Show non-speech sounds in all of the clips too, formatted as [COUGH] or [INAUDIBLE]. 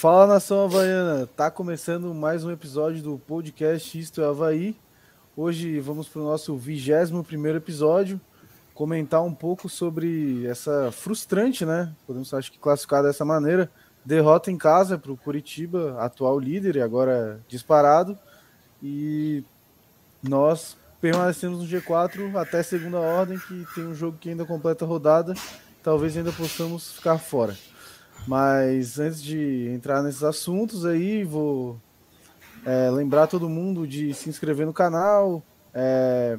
Fala nação havaiana, tá começando mais um episódio do podcast Isto é Havaí. Hoje vamos para o nosso 21 primeiro episódio, comentar um pouco sobre essa frustrante, né? Podemos acho que classificar dessa maneira, derrota em casa para o Curitiba, atual líder e agora disparado. E nós permanecemos no G4 até segunda ordem, que tem um jogo que ainda completa a rodada. Talvez ainda possamos ficar fora. Mas antes de entrar nesses assuntos aí, vou é, lembrar todo mundo de se inscrever no canal. É,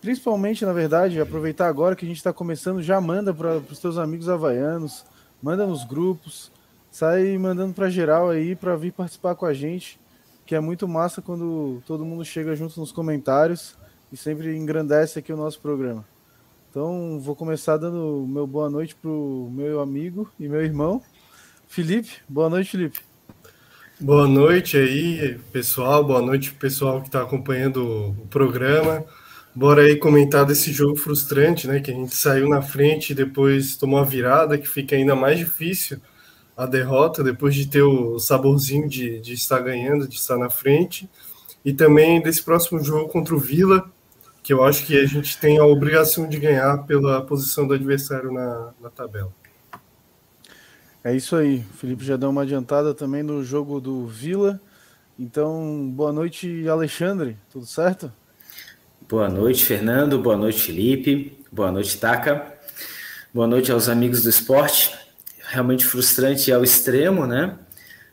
principalmente, na verdade, aproveitar agora que a gente está começando, já manda para os teus amigos havaianos, manda nos grupos, sai mandando para geral aí para vir participar com a gente, que é muito massa quando todo mundo chega junto nos comentários e sempre engrandece aqui o nosso programa. Então, vou começar dando meu boa noite pro meu amigo e meu irmão, Felipe. Boa noite, Felipe. Boa noite aí, pessoal. Boa noite, pessoal que está acompanhando o programa. Bora aí comentar desse jogo frustrante, né? Que a gente saiu na frente e depois tomou a virada, que fica ainda mais difícil a derrota, depois de ter o saborzinho de, de estar ganhando, de estar na frente. E também desse próximo jogo contra o Vila, que eu acho que a gente tem a obrigação de ganhar pela posição do adversário na, na tabela. É isso aí. O Felipe já deu uma adiantada também no jogo do Vila. Então, boa noite, Alexandre. Tudo certo? Boa noite, Fernando. Boa noite, Felipe. Boa noite, Taca. Boa noite aos amigos do esporte. Realmente frustrante ao extremo, né?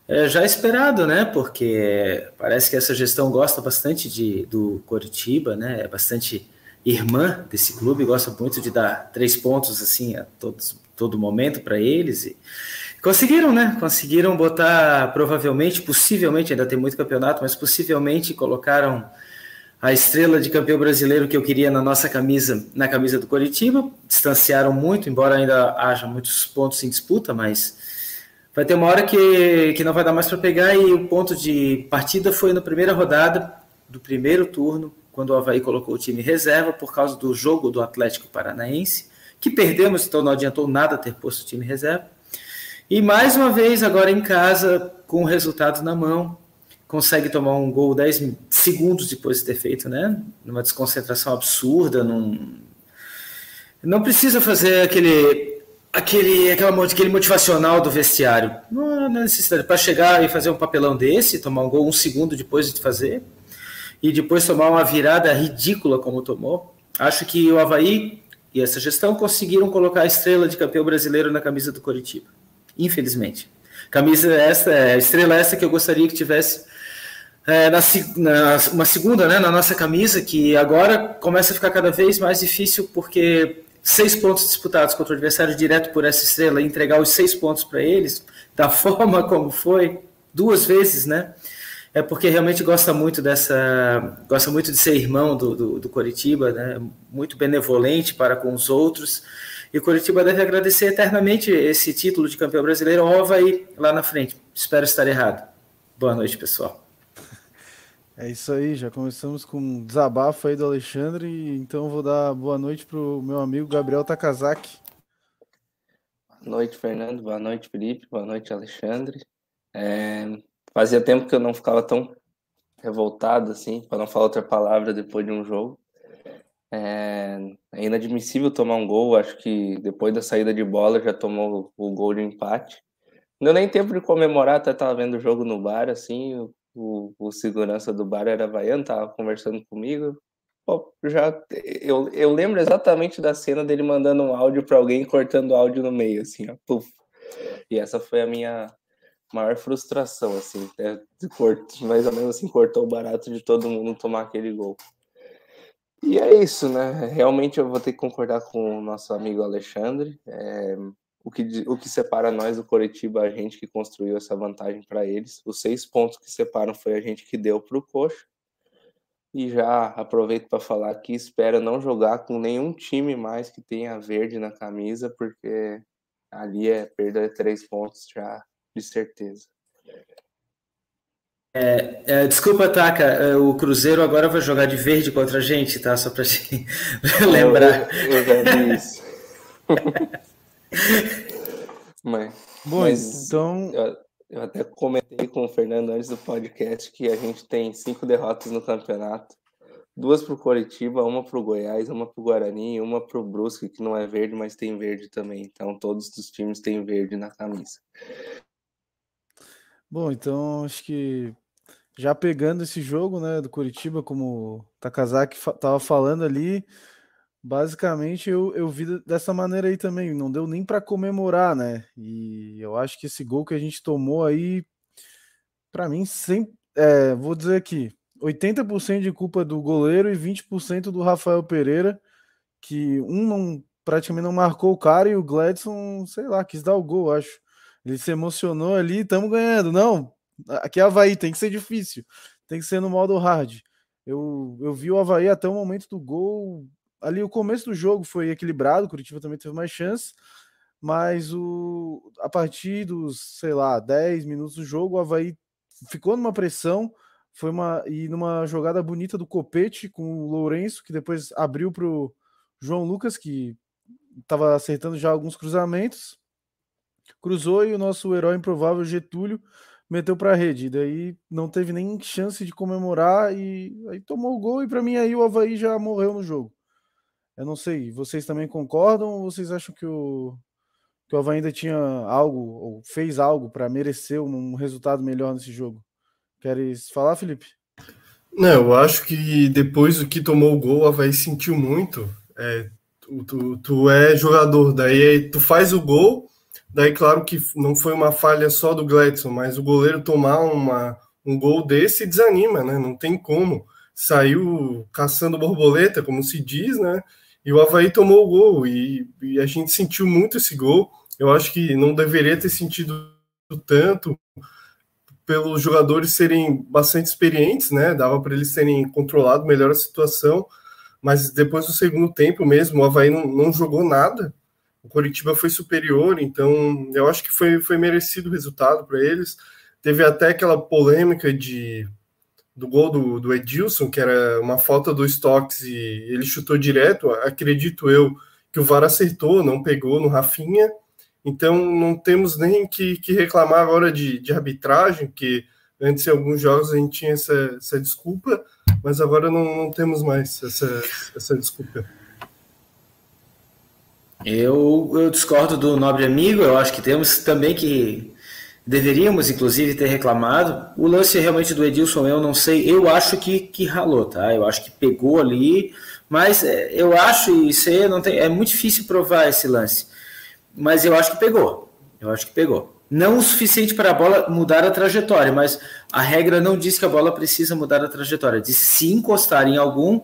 É já esperado, né? Porque parece que essa gestão gosta bastante de, do Coritiba, né? É bastante irmã desse clube, gosta muito de dar três pontos assim a todos, todo momento para eles. E conseguiram, né? Conseguiram botar, provavelmente, possivelmente, ainda tem muito campeonato, mas possivelmente colocaram a estrela de campeão brasileiro que eu queria na nossa camisa, na camisa do Coritiba. Distanciaram muito, embora ainda haja muitos pontos em disputa, mas vai ter uma hora que, que não vai dar mais para pegar e o ponto de partida foi na primeira rodada do primeiro turno, quando o Havaí colocou o time reserva por causa do jogo do Atlético Paranaense, que perdemos, então não adiantou nada ter posto o time reserva. E mais uma vez, agora em casa, com o resultado na mão, consegue tomar um gol 10 segundos depois de ter feito, né? Numa desconcentração absurda, num... não precisa fazer aquele aquele, aquela, aquele motivacional do vestiário. Não há necessidade. Para chegar e fazer um papelão desse, tomar um gol um segundo depois de fazer, e depois tomar uma virada ridícula como tomou, acho que o Havaí e essa gestão conseguiram colocar a estrela de campeão brasileiro na camisa do Coritiba. Infelizmente. Camisa essa, é, estrela essa que eu gostaria que tivesse é, na, na, uma segunda né, na nossa camisa, que agora começa a ficar cada vez mais difícil, porque seis pontos disputados contra o adversário direto por essa estrela e entregar os seis pontos para eles, [LAUGHS] da forma como foi, duas vezes, né? É porque realmente gosta muito dessa. gosta muito de ser irmão do, do, do Coritiba, né? Muito benevolente para com os outros. E o Coritiba deve agradecer eternamente esse título de campeão brasileiro ao Havaí lá na frente. Espero estar errado. Boa noite, pessoal. É isso aí, já começamos com um desabafo aí do Alexandre, então vou dar boa noite pro meu amigo Gabriel Takazaki. Boa noite, Fernando, boa noite, Felipe, boa noite, Alexandre. É, fazia tempo que eu não ficava tão revoltado assim, para não falar outra palavra depois de um jogo. É, é inadmissível tomar um gol, acho que depois da saída de bola já tomou o gol de empate. Não deu nem tempo de comemorar, até estava vendo o jogo no bar, assim, o, o segurança do bar era vaiano, tava conversando comigo. Pô, já eu, eu lembro exatamente da cena dele mandando um áudio para alguém cortando o áudio no meio, assim, ó, puf. E essa foi a minha maior frustração, assim, né? mais ou menos assim, cortou o barato de todo mundo tomar aquele gol. E é isso, né? Realmente eu vou ter que concordar com o nosso amigo Alexandre. É, o que, o que separa nós do Coritiba, a gente que construiu essa vantagem para eles. Os seis pontos que separam foi a gente que deu para o Coxa. E já aproveito para falar que espero não jogar com nenhum time mais que tenha verde na camisa, porque ali é perder três pontos já de certeza. É, é, desculpa, Taka, é, o Cruzeiro agora vai jogar de verde contra a gente, tá? Só para te [LAUGHS] lembrar. Eu, eu já vi isso. [LAUGHS] mas, Bom, mas então. Eu, eu, até comentei com o Fernando antes do podcast que a gente tem cinco derrotas no campeonato. Duas para o Coritiba, uma para o Goiás, uma para o Guarani e uma para o Brusque, que não é verde, mas tem verde também. Então todos os times têm verde na camisa. Bom, então acho que já pegando esse jogo né, do Coritiba, como o Takazaki estava falando ali, Basicamente, eu, eu vi dessa maneira aí também. Não deu nem para comemorar, né? E eu acho que esse gol que a gente tomou aí, para mim, sempre. É, vou dizer aqui: 80% de culpa do goleiro e 20% do Rafael Pereira, que um não, praticamente não marcou o cara e o Gladson, sei lá, quis dar o gol, acho. Ele se emocionou ali, estamos ganhando. Não, aqui é Havaí, tem que ser difícil, tem que ser no modo hard. Eu, eu vi o Havaí até o momento do gol ali o começo do jogo foi equilibrado, o Curitiba também teve mais chance, mas o, a partir dos, sei lá, 10 minutos do jogo, o Havaí ficou numa pressão, foi uma e numa jogada bonita do Copete com o Lourenço, que depois abriu para o João Lucas, que estava acertando já alguns cruzamentos, cruzou e o nosso herói improvável Getúlio meteu para a rede. E daí não teve nem chance de comemorar e aí tomou o gol. E para mim aí o Havaí já morreu no jogo. Eu não sei, vocês também concordam ou vocês acham que o, que o Havaí ainda tinha algo, ou fez algo para merecer um resultado melhor nesse jogo? Queres falar, Felipe? Não, eu acho que depois do que tomou o gol, o Havaí sentiu muito. É, tu, tu, tu é jogador, daí tu faz o gol, daí claro que não foi uma falha só do Gladson, mas o goleiro tomar uma, um gol desse desanima, né? Não tem como. Saiu caçando borboleta, como se diz, né? E o Havaí tomou o gol e, e, a gente sentiu muito esse gol. Eu acho que não deveria ter sentido tanto pelos jogadores serem bastante experientes, né? Dava para eles terem controlado melhor a situação, mas depois do segundo tempo mesmo, o Havaí não, não jogou nada. O Coritiba foi superior, então eu acho que foi, foi merecido o resultado para eles. Teve até aquela polêmica de do gol do, do Edilson, que era uma falta do Stocks e ele chutou direto, acredito eu que o VAR acertou, não pegou no Rafinha, então não temos nem que, que reclamar agora de, de arbitragem, que antes em alguns jogos a gente tinha essa, essa desculpa, mas agora não, não temos mais essa, essa desculpa. Eu, eu discordo do nobre amigo, eu acho que temos também que Deveríamos, inclusive, ter reclamado. O lance realmente do Edilson, eu não sei. Eu acho que, que ralou, tá? Eu acho que pegou ali, mas é, eu acho, isso aí não tem, é muito difícil provar esse lance. Mas eu acho que pegou. Eu acho que pegou. Não o suficiente para a bola mudar a trajetória, mas a regra não diz que a bola precisa mudar a trajetória. Diz se encostar em algum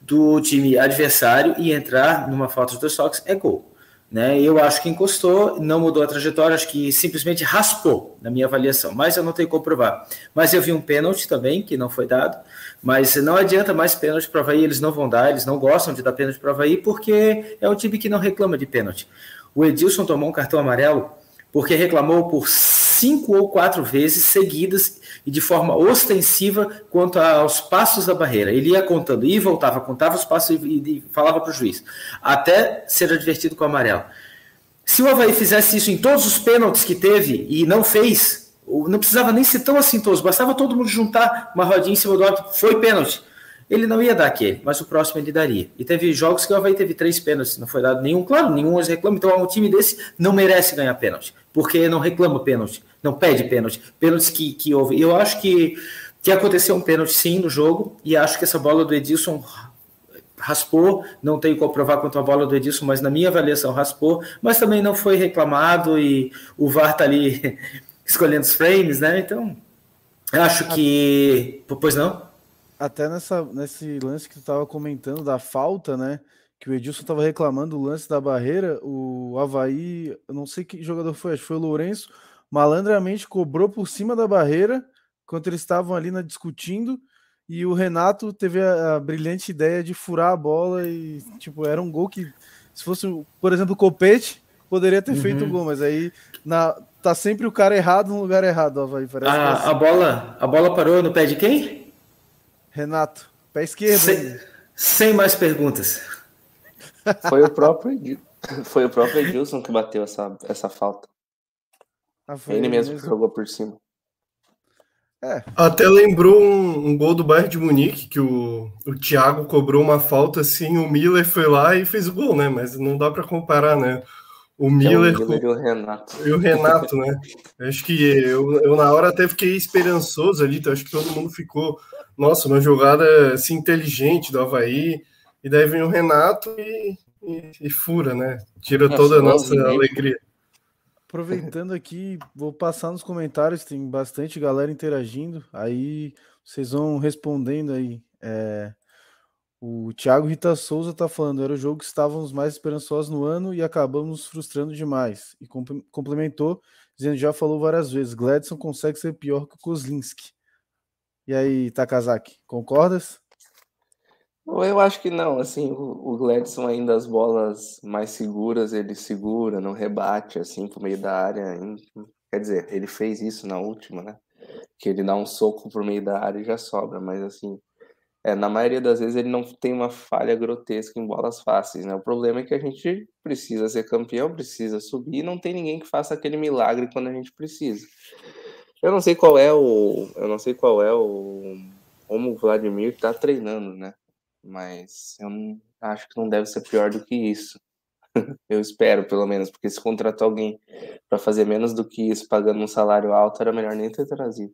do time adversário e entrar numa falta de dois toques, é gol. Né? Eu acho que encostou, não mudou a trajetória, acho que simplesmente raspou na minha avaliação, mas eu não tenho como provar. Mas eu vi um pênalti também, que não foi dado, mas não adianta mais pênalti para o Havaí, eles não vão dar, eles não gostam de dar pênalti para o Havaí, porque é um time que não reclama de pênalti. O Edilson tomou um cartão amarelo porque reclamou por cinco ou quatro vezes seguidas e de forma ostensiva quanto aos passos da barreira. Ele ia contando, e voltava, contava os passos e, e falava para o juiz, até ser advertido com o amarelo. Se o Havaí fizesse isso em todos os pênaltis que teve e não fez, não precisava nem ser tão todos, bastava todo mundo juntar uma rodinha em cima do outro, foi pênalti ele não ia dar aquele, mas o próximo ele daria. E teve jogos que o Havaí teve três pênaltis, não foi dado nenhum, claro, nenhum hoje reclama, então um time desse não merece ganhar pênalti, porque não reclama pênalti, não pede pênalti, pênaltis que, que houve. Eu acho que, que aconteceu um pênalti sim no jogo, e acho que essa bola do Edilson raspou, não tenho como provar quanto a bola do Edilson, mas na minha avaliação raspou, mas também não foi reclamado e o VAR tá ali [LAUGHS] escolhendo os frames, né? Então, acho que. Pois não? Até nessa, nesse lance que tu estava comentando da falta, né? Que o Edilson estava reclamando do lance da barreira, o Havaí, eu não sei que jogador foi, acho que foi o Lourenço, malandramente cobrou por cima da barreira, enquanto eles estavam ali na, discutindo, e o Renato teve a, a, brilhante ideia de furar a bola e, tipo, era um gol que, se fosse, por exemplo, o Copete, poderia ter uhum. feito o gol, mas aí na, tá sempre o cara errado no lugar errado, Havaí. Parece a, assim. a, bola, a bola parou no pé de quem? Renato, pé esquerdo. Sem, sem mais perguntas. Foi o próprio Edilson, foi o próprio Edilson que bateu essa, essa falta. Ah, ele mesmo, mesmo que jogou por cima. É. Até lembrou um, um, gol do Bayern de Munique, que o, o Thiago cobrou uma falta assim, o Miller foi lá e fez o gol, né? Mas não dá para comparar, né? O Miller, é o Miller e o Renato. E o Renato, né? [LAUGHS] Acho que eu, eu na hora até fiquei esperançoso ali, então acho que todo mundo ficou, nossa, uma jogada assim, inteligente do Havaí, e daí vem o Renato e, e, e fura, né? Tira toda a nossa alegria. Aproveitando aqui, vou passar nos comentários, tem bastante galera interagindo, aí vocês vão respondendo aí. É, o Thiago Rita Souza tá falando, era o jogo que estávamos mais esperançosos no ano e acabamos frustrando demais. E complementou, dizendo já falou várias vezes, Gladson consegue ser pior que o Kozlinski. E aí, Takazaki, concordas? Eu acho que não, assim, o, Gladson ainda as bolas mais seguras, ele segura, não rebate, assim, pro meio da área. Quer dizer, ele fez isso na última, né? Que ele dá um soco pro meio da área e já sobra, mas assim, é, na maioria das vezes ele não tem uma falha grotesca em bolas fáceis, né? O problema é que a gente precisa ser campeão, precisa subir, e não tem ninguém que faça aquele milagre quando a gente precisa. Eu não sei qual é o, eu não sei qual é o como o Vladimir tá treinando, né? mas eu não, acho que não deve ser pior do que isso. [LAUGHS] eu espero, pelo menos, porque se contratar alguém para fazer menos do que isso, pagando um salário alto, era melhor nem ter trazido.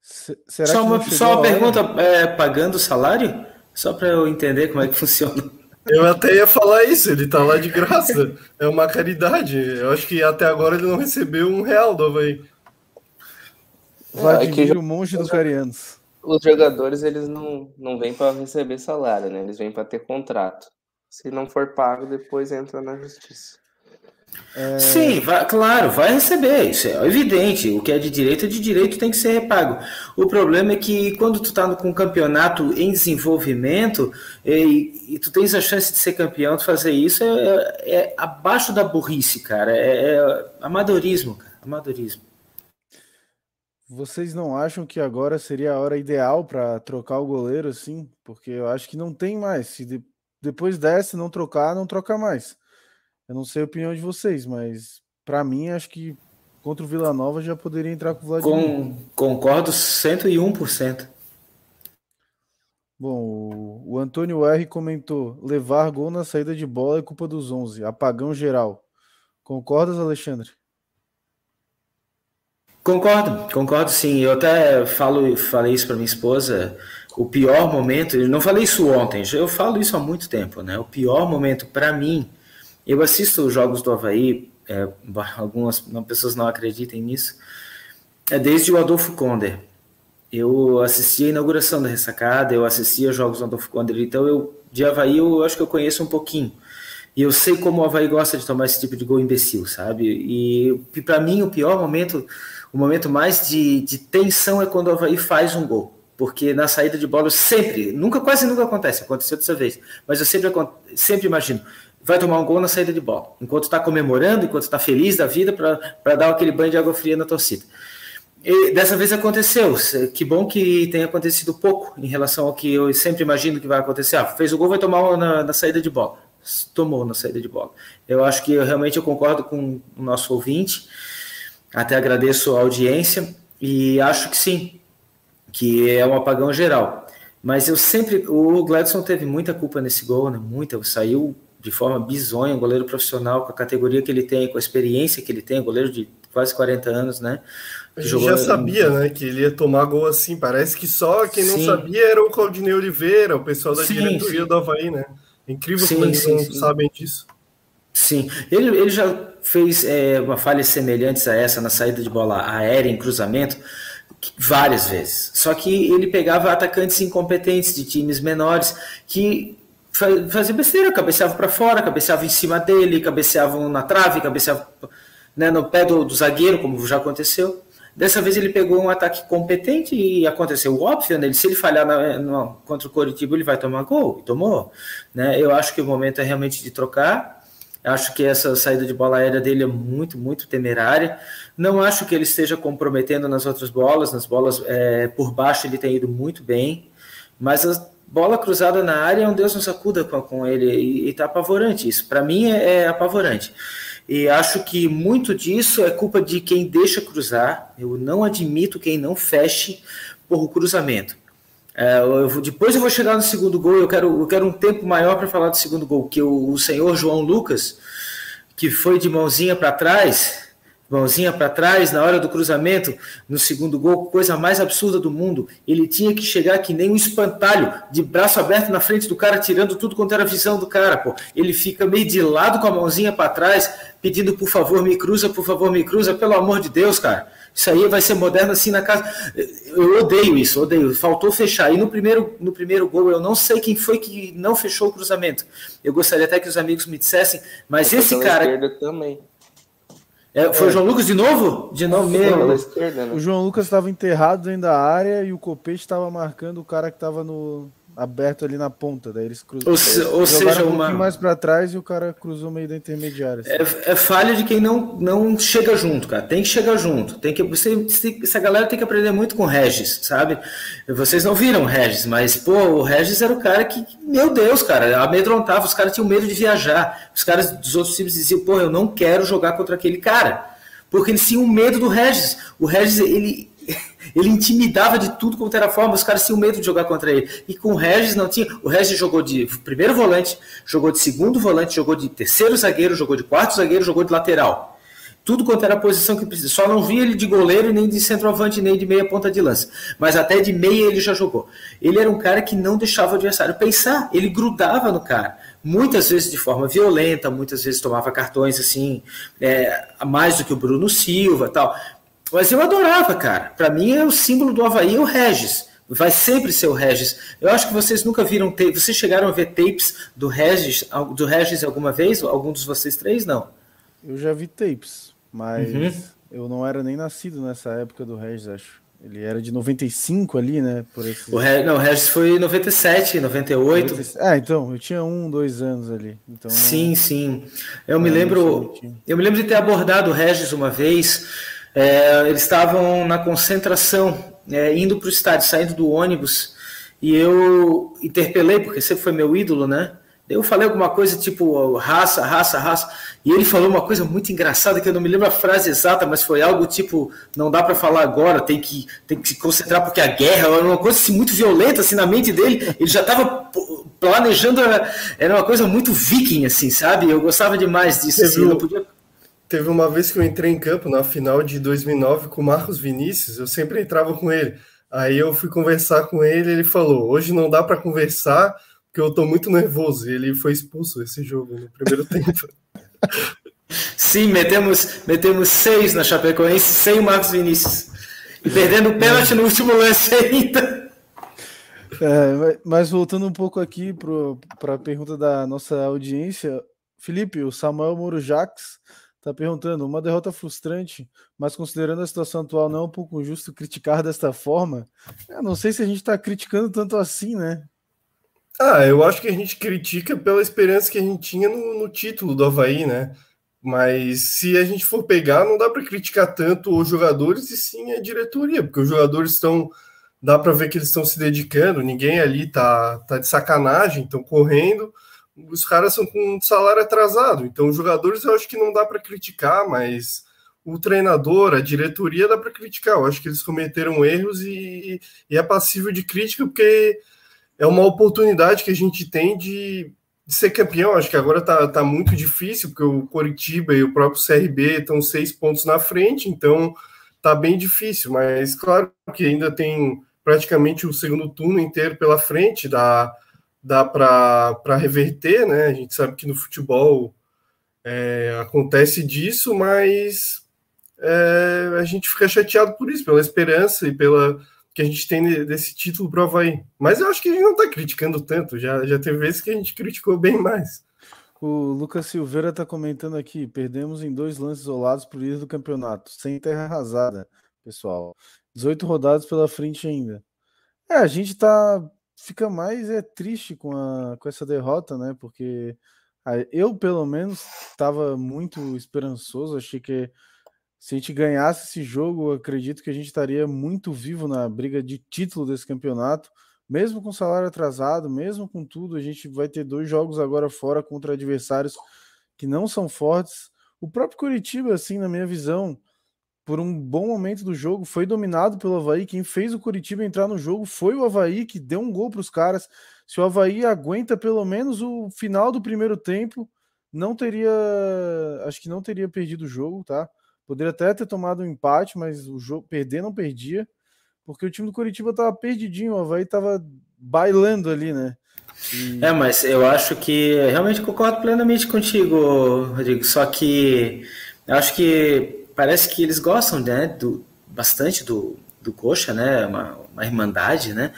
será só uma, só uma pergunta, é, pagando o salário? Só para eu entender como é que [LAUGHS] funciona. Eu até ia falar isso, ele tá lá de graça. É uma caridade. Eu acho que até agora ele não recebeu um real do Havaí. Vladimir, é, que... o monge dos carianos os jogadores eles não, não vêm para receber salário, né? Eles vêm para ter contrato. Se não for pago, depois entra na justiça. É... Sim, vai, claro, vai receber, isso é evidente. O que é de direito é de direito, tem que ser repago. O problema é que quando tu tá com um campeonato em desenvolvimento e, e, tu tens a chance de ser campeão, de fazer isso é, é, é abaixo da burrice, cara. É, é amadorismo, cara. Amadorismo. Vocês não acham que agora seria a hora ideal para trocar o goleiro assim? Porque eu acho que não tem mais. Se de, depois dessa não trocar, não troca mais. Eu não sei a opinião de vocês, mas para mim acho que contra o Vila Nova já poderia entrar com o Vladimir. Com, concordo 101%. Bom, o, o Antônio R comentou: levar gol na saída de bola é culpa dos 11, apagão geral. Concordas, Alexandre? Concordo, concordo sim. Eu até falo, falei isso para minha esposa. O pior momento, eu não falei isso ontem, eu falo isso há muito tempo, né? O pior momento para mim, eu assisto os jogos do Havaí, é, algumas pessoas não acreditem nisso, é desde o Adolfo Konder. Eu assisti a inauguração da ressacada, eu assisti os jogos do Adolfo Konder, então eu de Havaí eu acho que eu conheço um pouquinho. E eu sei como o Havaí gosta de tomar esse tipo de gol imbecil, sabe? E, para mim o pior momento o momento mais de, de tensão é quando o Havaí faz um gol. Porque na saída de bola, sempre, nunca, quase nunca acontece, aconteceu dessa vez, mas eu sempre, sempre imagino, vai tomar um gol na saída de bola, enquanto está comemorando, enquanto está feliz da vida, para dar aquele banho de água fria na torcida. E dessa vez aconteceu. Que bom que tenha acontecido pouco em relação ao que eu sempre imagino que vai acontecer. Ah, fez o gol, vai tomar na, na saída de bola. Tomou na saída de bola. Eu acho que eu, realmente eu concordo com o nosso ouvinte. Até agradeço a audiência e acho que sim, que é um apagão geral. Mas eu sempre. O Gladson teve muita culpa nesse gol, né? Muita. Saiu de forma bizonha, um goleiro profissional, com a categoria que ele tem, com a experiência que ele tem, goleiro de quase 40 anos, né? A gente já sabia, né, que ele ia tomar gol assim. Parece que só quem não sim. sabia era o Claudinei Oliveira, o pessoal da sim, diretoria sim. do Havaí, né? É incrível sim, como eles não sabem disso. Sim, ele, ele já fez é, uma falha semelhante a essa na saída de bola aérea em cruzamento várias vezes. Só que ele pegava atacantes incompetentes de times menores que fazia besteira, cabeceavam para fora, cabeceavam em cima dele, cabeceavam na trave, cabeceavam né, no pé do, do, zagueiro, como já aconteceu. Dessa vez ele pegou um ataque competente e aconteceu o óbvio, né? Se ele falhar na, contra o Coritiba, ele vai tomar gol, e tomou. Né? Eu acho que o momento é realmente de trocar. Acho que essa saída de bola aérea dele é muito, muito temerária. Não acho que ele esteja comprometendo nas outras bolas. Nas bolas é, por baixo ele tem ido muito bem. Mas a bola cruzada na área é um Deus nos acuda com, com ele e está apavorante. Isso para mim é, é, apavorante. E acho que muito disso é culpa de quem deixa cruzar. Eu não admito quem não feche por cruzamento. É, eu depois eu vou chegar no segundo gol. Eu quero, eu quero um tempo maior para falar do segundo gol. Que o, o senhor João Lucas, que foi de mãozinha para trás, mãozinha para trás na hora do cruzamento, no segundo gol, coisa mais absurda do mundo. Ele tinha que chegar que nem um espantalho, de braço aberto na frente do cara, tirando tudo quanto era a visão do cara, pô. Ele fica meio de lado com a mãozinha para trás, pedindo por favor me cruza, por favor me cruza, pelo amor de Deus, cara. Isso aí vai ser moderno assim na casa. Eu odeio isso, odeio. Faltou fechar. E no primeiro, no primeiro gol, eu não sei quem foi que não fechou o cruzamento. Eu gostaria até que os amigos me dissessem, mas esse cara. também. É, foi é. o João Lucas de novo? De novo mesmo. Esquerda, né? O João Lucas estava enterrado dentro da área e o Copete estava marcando o cara que estava no, aberto ali na ponta, daí eles cruzam. Ou, se, ou seja, um uma mais para trás e o cara cruzou meio da intermediária. Assim. É, é, falha de quem não, não chega junto, cara. Tem que chegar junto. Tem que você, essa galera tem que aprender muito com o Regis, sabe? Vocês não viram o Regis, mas pô, o Regis era o cara que, meu Deus, cara, amedrontava. Os caras tinham medo de viajar. Os caras dos outros times diziam, pô, eu não quero jogar contra aquele cara. Porque eles tinham medo do Regis. O Regis, ele ele intimidava de tudo quanto era forma, os caras tinham medo de jogar contra ele. E com o Regis não tinha. O Regis jogou de primeiro volante, jogou de segundo volante, jogou de terceiro zagueiro, jogou de quarto zagueiro, jogou de lateral. Tudo quanto era a posição que precisa. Só não via ele de goleiro, nem de centroavante, nem de meia ponta de lança. Mas até de meia ele já jogou. Ele era um cara que não deixava o adversário pensar, ele grudava no cara. Muitas vezes de forma violenta, muitas vezes tomava cartões assim, é, mais do que o Bruno Silva tal. Mas eu adorava, cara. Para mim é o símbolo do Havaí, o Regis. Vai sempre ser o Regis. Eu acho que vocês nunca viram. Vocês chegaram a ver tapes do Regis, do Regis alguma vez? Algum dos vocês três? Não. Eu já vi tapes, mas uhum. eu não era nem nascido nessa época do Regis, acho. Ele era de 95 ali, né? Por esse... o, Re... não, o Regis foi 97, 98. Ah, então, eu tinha um, dois anos ali. Então sim, não... sim. Eu não me lembro. Eu me lembro de ter abordado o Regis uma vez. É, eles estavam na concentração, é, indo para o estádio, saindo do ônibus, e eu interpelei, porque sempre foi meu ídolo, né? Eu falei alguma coisa tipo raça, raça, raça, e ele falou uma coisa muito engraçada que eu não me lembro a frase exata, mas foi algo tipo não dá para falar agora, tem que tem que se concentrar porque a guerra era uma coisa assim, muito violenta assim na mente dele. Ele já estava planejando, era uma coisa muito viking assim, sabe? Eu gostava demais disso. Assim, eu não podia Teve uma vez que eu entrei em campo na final de 2009 com o Marcos Vinícius, eu sempre entrava com ele. Aí eu fui conversar com ele, ele falou: "Hoje não dá para conversar, porque eu tô muito nervoso". Ele foi expulso esse jogo no primeiro [LAUGHS] tempo. Sim, metemos metemos seis na Chapecoense sem o Marcos Vinícius. E perdendo o pênalti no último lance ainda. É, mas voltando um pouco aqui para a pergunta da nossa audiência, Felipe, o Samuel Moro Jacques Tá perguntando, uma derrota frustrante, mas considerando a situação atual, não é um pouco justo criticar desta forma? Eu não sei se a gente está criticando tanto assim, né? Ah, eu acho que a gente critica pela esperança que a gente tinha no, no título do Havaí, né? Mas se a gente for pegar, não dá para criticar tanto os jogadores e sim a diretoria, porque os jogadores estão. Dá para ver que eles estão se dedicando, ninguém ali tá, tá de sacanagem, estão correndo os caras são com salário atrasado. Então, os jogadores eu acho que não dá para criticar, mas o treinador, a diretoria dá para criticar. Eu acho que eles cometeram erros e, e, é passível de crítica porque é uma oportunidade que a gente tem de, de ser campeão. Acho que agora está tá muito difícil, porque o Coritiba e o próprio CRB estão seis pontos na frente, então tá bem difícil. Mas claro que ainda tem praticamente o segundo turno inteiro pela frente da dá para reverter, né? A gente sabe que no futebol é, acontece disso, mas é, a gente fica chateado por isso, pela esperança e pela que a gente tem desse título para o Havaí. Mas eu acho que a gente não está criticando tanto, já, já teve vezes que a gente criticou bem mais. O Lucas Silveira está comentando aqui: perdemos em dois lances isolados por líder do campeonato, sem terra arrasada, pessoal. 18 rodadas pela frente ainda. É, a gente está fica mais é triste com, a, com essa derrota, né? Porque eu, pelo menos, estava muito esperançoso. Achei que se a gente ganhasse esse jogo, acredito que a gente estaria muito vivo na briga de título desse campeonato. Mesmo com salário atrasado, mesmo com tudo, a gente vai ter dois jogos agora fora contra adversários que não são fortes. O próprio Curitiba, assim, na minha visão, por um bom momento do jogo, foi dominado pelo Havaí. Quem fez o Curitiba entrar no jogo foi o Havaí, que deu um gol para os caras. Se o Havaí aguenta pelo menos o final do primeiro tempo, não teria. Acho que não teria perdido o jogo, tá? Poderia até ter tomado um empate, mas o jogo perder não perdia, porque o time do Curitiba tava perdidinho, o Havaí tava bailando ali, né? E... É, mas eu acho que realmente concordo plenamente contigo, Rodrigo. Só que eu acho que parece que eles gostam, né, do, bastante do, do Coxa, né, uma, uma irmandade, né,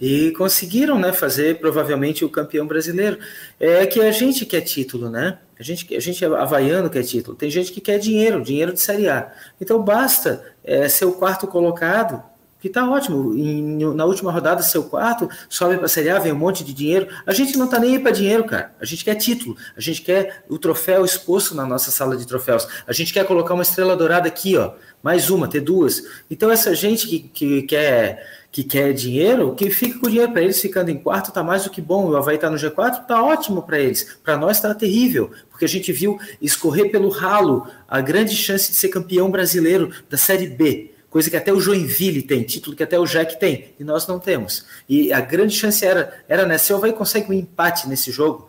e conseguiram, né, fazer provavelmente o campeão brasileiro. É que a gente quer título, né, a gente, a gente é havaiano quer título, tem gente que quer dinheiro, dinheiro de Série A. Então basta é, ser o quarto colocado que tá ótimo. Em, na última rodada, seu quarto, sobe para a Série A, vem um monte de dinheiro. A gente não tá nem aí para dinheiro, cara. A gente quer título. A gente quer o troféu exposto na nossa sala de troféus. A gente quer colocar uma estrela dourada aqui, ó. Mais uma, ter duas. Então, essa gente que, que quer que quer dinheiro, que fica com dinheiro para eles ficando em quarto tá mais do que bom. O Havaí tá no G4, tá ótimo para eles. Para nós tá terrível, porque a gente viu escorrer pelo ralo a grande chance de ser campeão brasileiro da Série B coisa que até o Joinville tem, título que até o Jack tem, e nós não temos. E a grande chance era, era né, se o Havaí consegue um empate nesse jogo,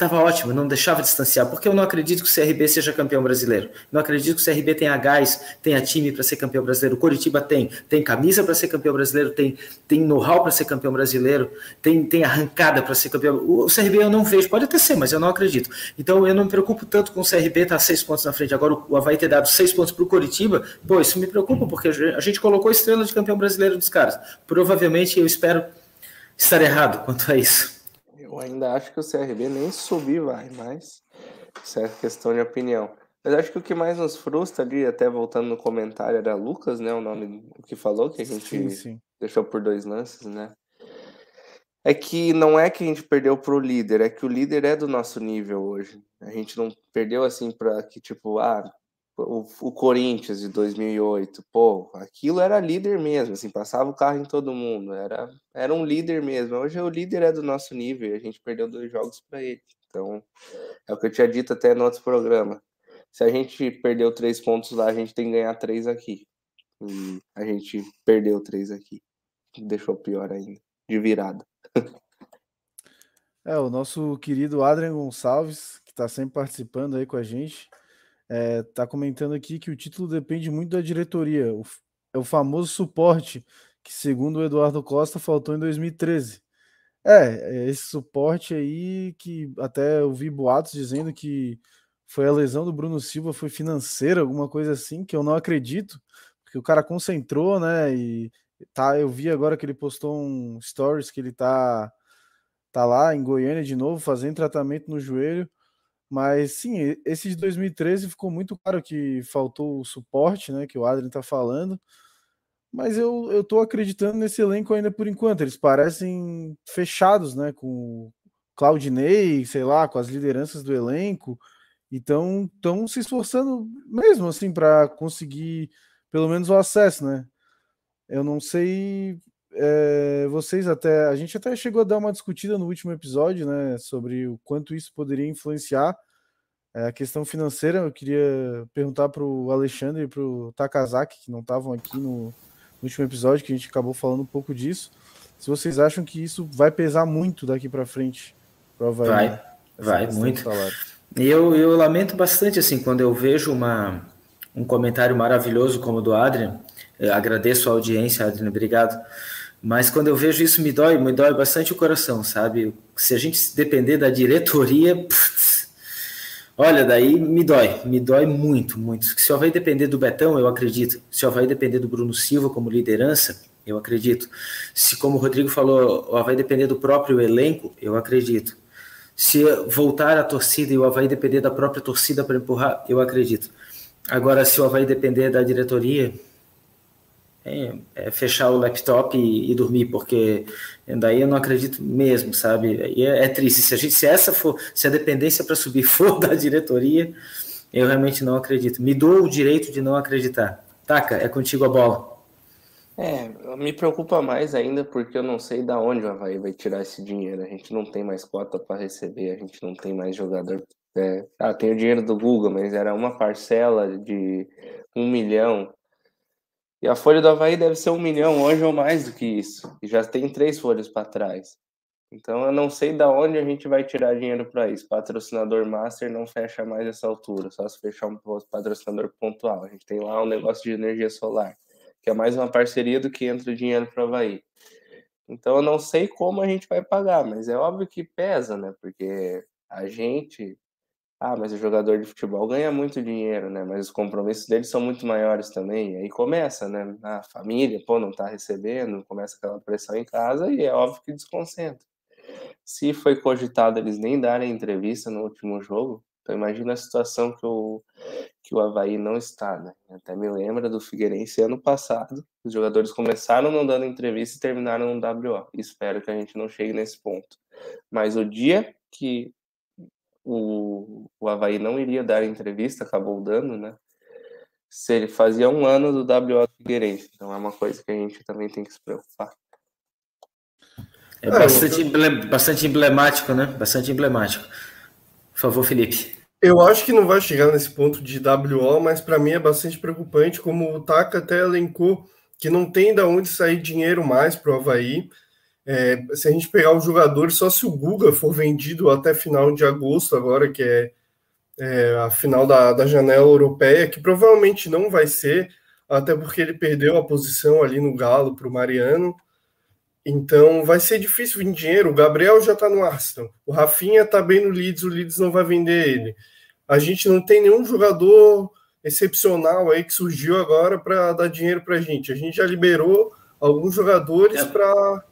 Tava ótimo, não deixava distanciar, porque eu não acredito que o CRB seja campeão brasileiro. Não acredito que o CRB tenha gás, tenha time para ser campeão brasileiro. O Coritiba tem, tem camisa para ser campeão brasileiro, tem, tem know-how para ser campeão brasileiro, tem, tem arrancada para ser campeão. O CRB eu não vejo, pode até ser, mas eu não acredito. Então eu não me preocupo tanto com o CRB estar tá seis pontos na frente. Agora o Havaí ter dado seis pontos para o Coritiba, pô, isso me preocupa, porque a gente colocou estrela de campeão brasileiro dos caras. Provavelmente eu espero estar errado quanto a isso. Eu ainda acho que o CRB nem subir vai, mas isso é questão de opinião. Mas acho que o que mais nos frustra ali, até voltando no comentário, era Lucas, né? O nome que falou, que a gente sim, sim. deixou por dois lances, né? É que não é que a gente perdeu pro líder, é que o líder é do nosso nível hoje. A gente não perdeu assim para que, tipo, ah, o, o, Corinthians de 2008, pô, aquilo era líder mesmo, assim, passava o carro em todo mundo, era, era um líder mesmo. Hoje o líder é do nosso nível a gente perdeu dois jogos para ele. Então, é o que eu tinha dito até no outro programa. Se a gente perdeu três pontos lá, a gente tem que ganhar três aqui. E a gente perdeu três aqui. Deixou pior ainda, de virada. [LAUGHS] É, o nosso querido Adrian Gonçalves, que está sempre participando aí com a gente, é, tá comentando aqui que o título depende muito da diretoria. O, é o famoso suporte que, segundo o Eduardo Costa, faltou em 2013. É, é, esse suporte aí que até eu vi boatos dizendo que foi a lesão do Bruno Silva, foi financeira, alguma coisa assim, que eu não acredito, porque o cara concentrou, né? E tá, eu vi agora que ele postou um stories que ele tá, tá lá em Goiânia de novo, fazendo tratamento no joelho. Mas sim, esse de 2013 ficou muito claro que faltou o suporte, né? Que o Adrian tá falando. Mas eu, eu tô acreditando nesse elenco ainda por enquanto. Eles parecem fechados, né? Com Claudinei, sei lá, com as lideranças do elenco. Então estão se esforçando mesmo assim para conseguir pelo menos o acesso, né? Eu não sei é, vocês até. A gente até chegou a dar uma discutida no último episódio, né? Sobre o quanto isso poderia influenciar é, a questão financeira. Eu queria perguntar para o Alexandre e para o Takazaki, que não estavam aqui no, no, último episódio, que a gente acabou falando um pouco disso. Se vocês acham que isso vai pesar muito daqui para frente Vai, né? vai, muito. Eu, eu lamento bastante, assim, quando eu vejo uma, um comentário maravilhoso como o do Adrian. Eu agradeço a audiência, Adrian, obrigado mas quando eu vejo isso, me dói, me dói bastante o coração, sabe? Se a gente depender da diretoria, putz, olha, daí me dói, me dói muito, muito. Se vai depender do Betão, eu acredito. Se vai depender do Bruno Silva como liderança, eu acredito. Se, como o Rodrigo falou, vai depender do próprio elenco, eu acredito. Se voltar a torcida e o Havaí depender da própria torcida para empurrar, eu acredito. Agora, se o Havaí depender da diretoria, é, é fechar o laptop e, e, dormir, porque daí eu não acredito mesmo, sabe? E é, é triste. Se, a gente, se essa for, se a dependência para subir [LAUGHS] for da diretoria, eu realmente não acredito. Me dou o direito de não acreditar. Taca, é contigo a bola. É, me preocupa mais ainda porque eu não sei da onde o Havaí vai tirar esse dinheiro. A gente não tem mais cota para receber, a gente não tem mais jogador É, ah, tem o dinheiro do Google, mas era uma parcela de um milhão. E a folha do Havaí deve ser um milhão hoje ou mais do que isso. E já tem três folhas para trás. Então eu não sei da onde a gente vai tirar dinheiro para isso. Patrocinador master não fecha mais essa altura, só se fechar um patrocinador pontual. A gente tem lá um negócio de energia solar, que é mais uma parceria do que entra dinheiro para o Havaí. Então eu não sei como a gente vai pagar, mas é óbvio que pesa, né? Porque a gente. Ah, mas o jogador de futebol ganha muito dinheiro, né? Mas os compromissos deles são muito maiores também. E aí começa, né? A família, pô, não tá recebendo, começa aquela pressão em casa e é óbvio que desconcentra. Se foi cogitado eles nem darem entrevista no último jogo, então imagina a situação que o, que o Havaí não está, né? Até me lembra do Figueirense ano passado. Os jogadores começaram não dando entrevista e terminaram no WO. Espero que a gente não chegue nesse ponto. Mas o dia que o, o Havaí não iria dar entrevista, acabou dando, né? Se ele fazia um ano do WO Figueirense. Então é uma coisa que a gente também tem que se preocupar. É bastante, bastante emblemático, né? Bastante emblemático. Por favor, Felipe. Eu acho que não vai chegar nesse ponto de WO, mas para mim é bastante preocupante, como o Taka até elencou, que não tem de onde sair dinheiro mais para o Havaí. É, se a gente pegar os jogadores, só se o Guga for vendido até final de agosto, agora que é, é a final da, da janela europeia, que provavelmente não vai ser, até porque ele perdeu a posição ali no Galo para o Mariano. Então vai ser difícil vir dinheiro. O Gabriel já está no Arsenal. O Rafinha está bem no Leeds, o Leeds não vai vender ele. A gente não tem nenhum jogador excepcional aí que surgiu agora para dar dinheiro para a gente. A gente já liberou alguns jogadores é. para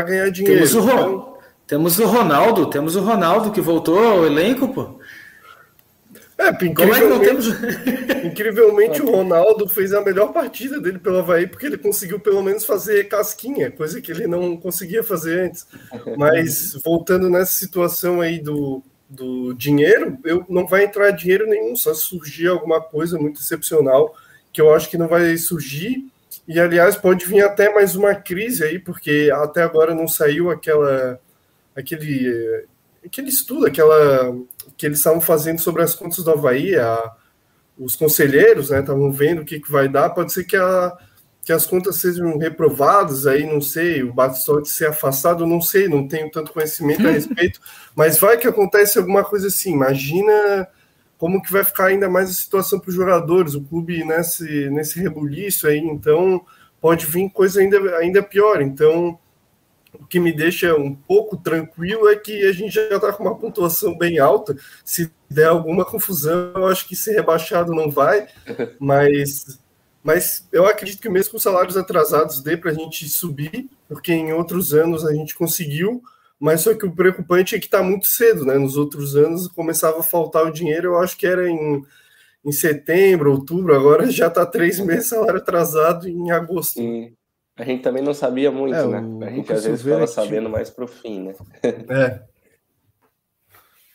ganhar dinheiro. Temos o, então... temos o Ronaldo, temos o Ronaldo que voltou ao elenco, pô. É, é que não temos. [LAUGHS] incrivelmente, o Ronaldo fez a melhor partida dele pelo Havaí, porque ele conseguiu pelo menos fazer casquinha, coisa que ele não conseguia fazer antes. Mas [LAUGHS] voltando nessa situação aí do, do dinheiro, eu, não vai entrar dinheiro nenhum, só se surgir alguma coisa muito excepcional, que eu acho que não vai surgir. E aliás, pode vir até mais uma crise aí, porque até agora não saiu aquela aquele aquele estudo, aquela que eles estavam fazendo sobre as contas do Havaí, a, os conselheiros né, estavam vendo o que, que vai dar, pode ser que, a, que as contas sejam reprovadas, aí não sei, o Batistotti ser afastado, não sei, não tenho tanto conhecimento a [LAUGHS] respeito, mas vai que acontece alguma coisa assim, imagina como que vai ficar ainda mais a situação para os jogadores, o clube nesse, nesse rebuliço aí, então pode vir coisa ainda, ainda pior, então o que me deixa um pouco tranquilo é que a gente já está com uma pontuação bem alta. Se der alguma confusão, eu acho que ser rebaixado não vai, [LAUGHS] mas, mas eu acredito que mesmo com salários atrasados dê para a gente subir, porque em outros anos a gente conseguiu, mas só que o preocupante é que está muito cedo, né? Nos outros anos começava a faltar o dinheiro, eu acho que era em, em setembro, outubro, agora já está três meses salário atrasado em agosto. Sim. A gente também não sabia muito, é, né? A gente Lucas às vezes Silveira ficava sabendo tinha... mais pro fim, né? É. [LAUGHS]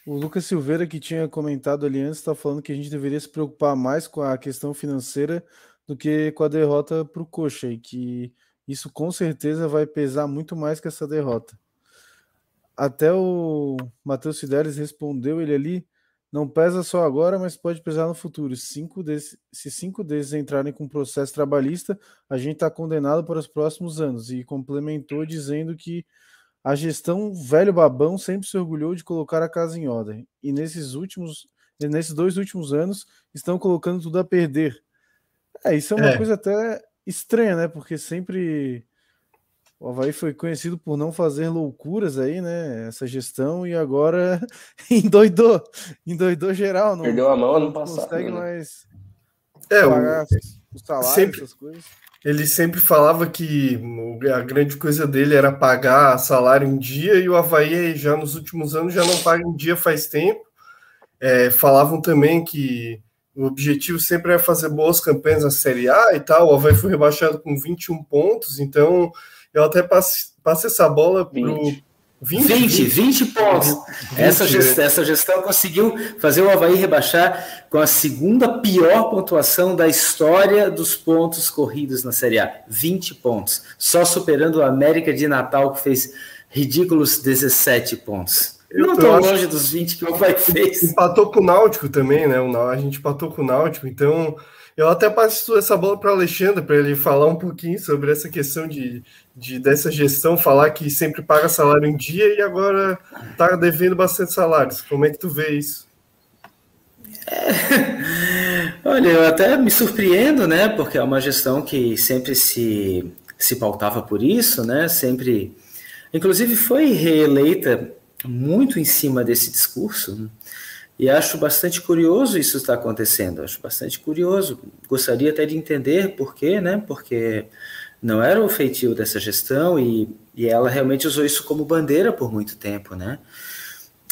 O Lucas Silveira, que tinha comentado ali antes, está falando que a gente deveria se preocupar mais com a questão financeira do que com a derrota para o Coxa, e que isso com certeza vai pesar muito mais que essa derrota. Até o Matheus Fidelis respondeu ele ali não pesa só agora, mas pode pesar no futuro. Cinco desses, se cinco desses entrarem com processo trabalhista, a gente está condenado para os próximos anos. E complementou dizendo que a gestão velho babão sempre se orgulhou de colocar a casa em ordem. E nesses últimos, nesses dois últimos anos, estão colocando tudo a perder. É, isso é uma é. coisa até estranha, né? Porque sempre o Havaí foi conhecido por não fazer loucuras aí, né? Essa gestão, e agora [LAUGHS] endoidou, endoidou geral. Não, Perdeu a mão ano passado. consegue né? mais é, pagar o, os salários, sempre, essas coisas. Ele sempre falava que a grande coisa dele era pagar salário em dia, e o Havaí já nos últimos anos já não paga em dia faz tempo. É, falavam também que o objetivo sempre é fazer boas campanhas na Série A e tal. O Havaí foi rebaixado com 21 pontos, então eu até passo, passo essa bola para o 20, 20, 20 pontos. 20, essa, gestão, essa gestão conseguiu fazer o Havaí rebaixar com a segunda pior pontuação da história dos pontos corridos na Série A. 20 pontos. Só superando o América de Natal, que fez ridículos 17 pontos. não tão longe dos 20 que o Havaí fez. Empatou com o Náutico também, né? A gente empatou com o Náutico, então eu até passo essa bola para o Alexandre, para ele falar um pouquinho sobre essa questão de, de dessa gestão, falar que sempre paga salário em dia e agora está devendo bastante salários. Como é que tu vê isso? É, [LAUGHS] olha, eu até me surpreendo, né? Porque é uma gestão que sempre se, se pautava por isso, né? Sempre, inclusive, foi reeleita muito em cima desse discurso. Né? E acho bastante curioso isso estar acontecendo, acho bastante curioso. Gostaria até de entender por quê, né? Porque não era o feitio dessa gestão e, e ela realmente usou isso como bandeira por muito tempo, né?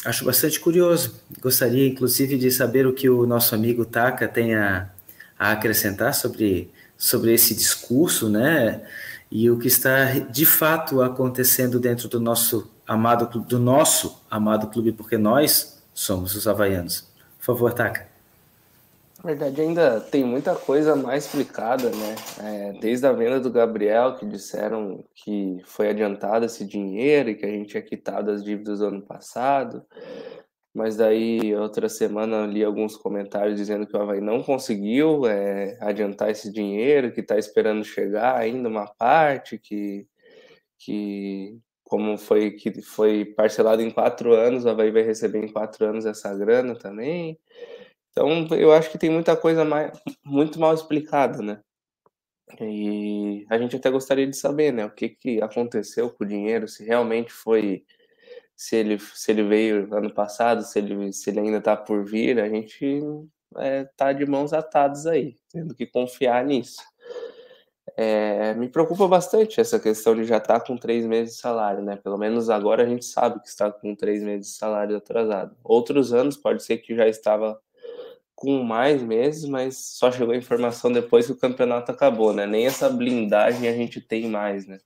Acho bastante curioso. Gostaria, inclusive, de saber o que o nosso amigo Taka tem a, a acrescentar sobre, sobre esse discurso, né? E o que está de fato acontecendo dentro do nosso amado do nosso amado clube, porque nós somos os havaianos. Por favor, Taka. Na verdade, ainda tem muita coisa mais explicada, né? É, desde a venda do Gabriel, que disseram que foi adiantado esse dinheiro e que a gente tinha quitado as dívidas do ano passado. Mas daí, outra semana, li alguns comentários dizendo que o Havaí não conseguiu é, adiantar esse dinheiro, que está esperando chegar ainda uma parte, que, que como foi que foi parcelado em quatro anos, o Havaí vai receber em quatro anos essa grana também. Então, eu acho que tem muita coisa mais, muito mal explicada, né? E a gente até gostaria de saber, né, o que, que aconteceu com o dinheiro, se realmente foi, se ele, se ele veio ano passado, se ele, se ele ainda está por vir, a gente é, tá de mãos atadas aí, tendo que confiar nisso. É, me preocupa bastante essa questão de já estar tá com três meses de salário, né? Pelo menos agora a gente sabe que está com três meses de salário atrasado. Outros anos pode ser que já estava com mais meses, mas só chegou a informação depois que o campeonato acabou, né? Nem essa blindagem a gente tem mais, né?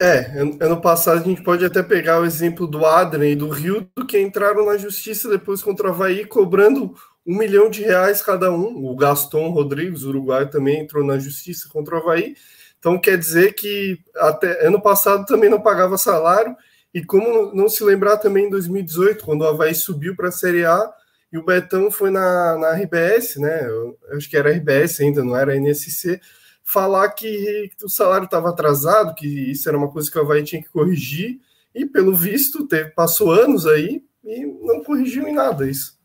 É, ano passado a gente pode até pegar o exemplo do Adrian e do Rio, que entraram na justiça depois contra o Havaí, cobrando um milhão de reais cada um. O Gaston Rodrigues, uruguaio, também entrou na justiça contra o Havaí. Então quer dizer que até ano passado também não pagava salário. E como não se lembrar também em 2018, quando o Havaí subiu para a Série A e o Betão foi na, na RBS, né? Eu acho que era RBS ainda, não era NSC, falar que, que o salário estava atrasado, que isso era uma coisa que o Havaí tinha que corrigir. E pelo visto, teve, passou anos aí e não corrigiu em nada isso.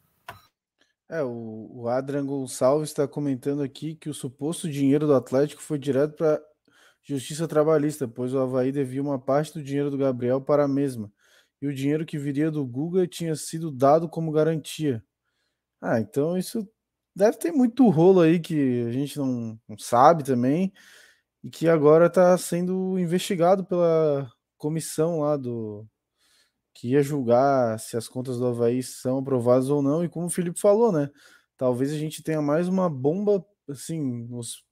É, o, o Adrian Gonçalves está comentando aqui que o suposto dinheiro do Atlético foi direto para Justiça Trabalhista, pois o Havaí devia uma parte do dinheiro do Gabriel para a mesma. E o dinheiro que viria do Guga tinha sido dado como garantia. Ah, então isso deve ter muito rolo aí que a gente não, não sabe também. E que agora está sendo investigado pela comissão lá do, que ia julgar se as contas do Havaí são aprovadas ou não, e como o Felipe falou, né? Talvez a gente tenha mais uma bomba, assim, nos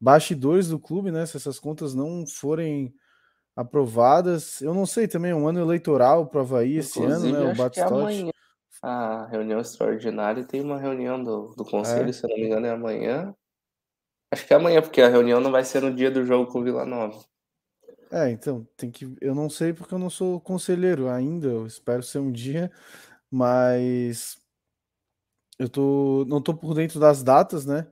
bastidores do clube, né? Se essas contas não forem aprovadas. Eu não sei também, é um ano eleitoral para o Havaí esse ano, né? O Batistote. a reunião extraordinária tem uma reunião do, do conselho, é. se eu não me engano, é amanhã. Acho que é amanhã, porque a reunião não vai ser no dia do jogo com o Vila Nova. É, então, tem que. Eu não sei porque eu não sou conselheiro ainda, eu espero ser um dia, mas eu tô, não tô por dentro das datas, né?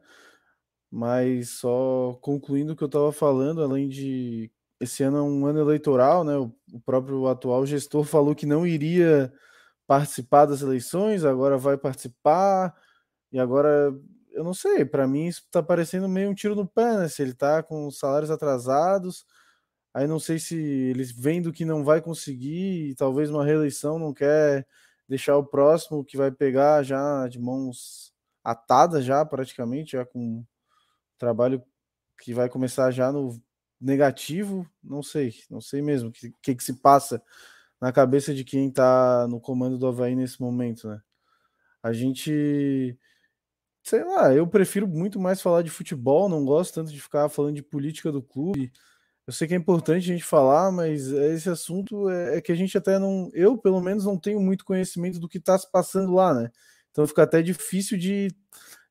Mas só concluindo o que eu estava falando, além de esse ano é um ano eleitoral, né? O, próprio atual gestor [LAUGHS] falou que não iria participar das eleições, agora vai participar, e agora eu não sei, para mim isso está parecendo meio um tiro no pé, né? Se ele está com os salários atrasados Aí não sei se eles vendo que não vai conseguir, talvez uma reeleição não quer deixar o próximo que vai pegar já de mãos atadas já praticamente, já com trabalho que vai começar já no negativo, não sei, não sei mesmo o que, que, que se passa na cabeça de quem está no comando do Havaí nesse momento, né? A gente, sei lá, eu prefiro muito mais falar de futebol, não gosto tanto de ficar falando de política do clube, eu sei que é importante a gente falar, mas esse assunto é, é que a gente até não. Eu, pelo menos, não tenho muito conhecimento do que está se passando lá, né? Então fica até difícil de,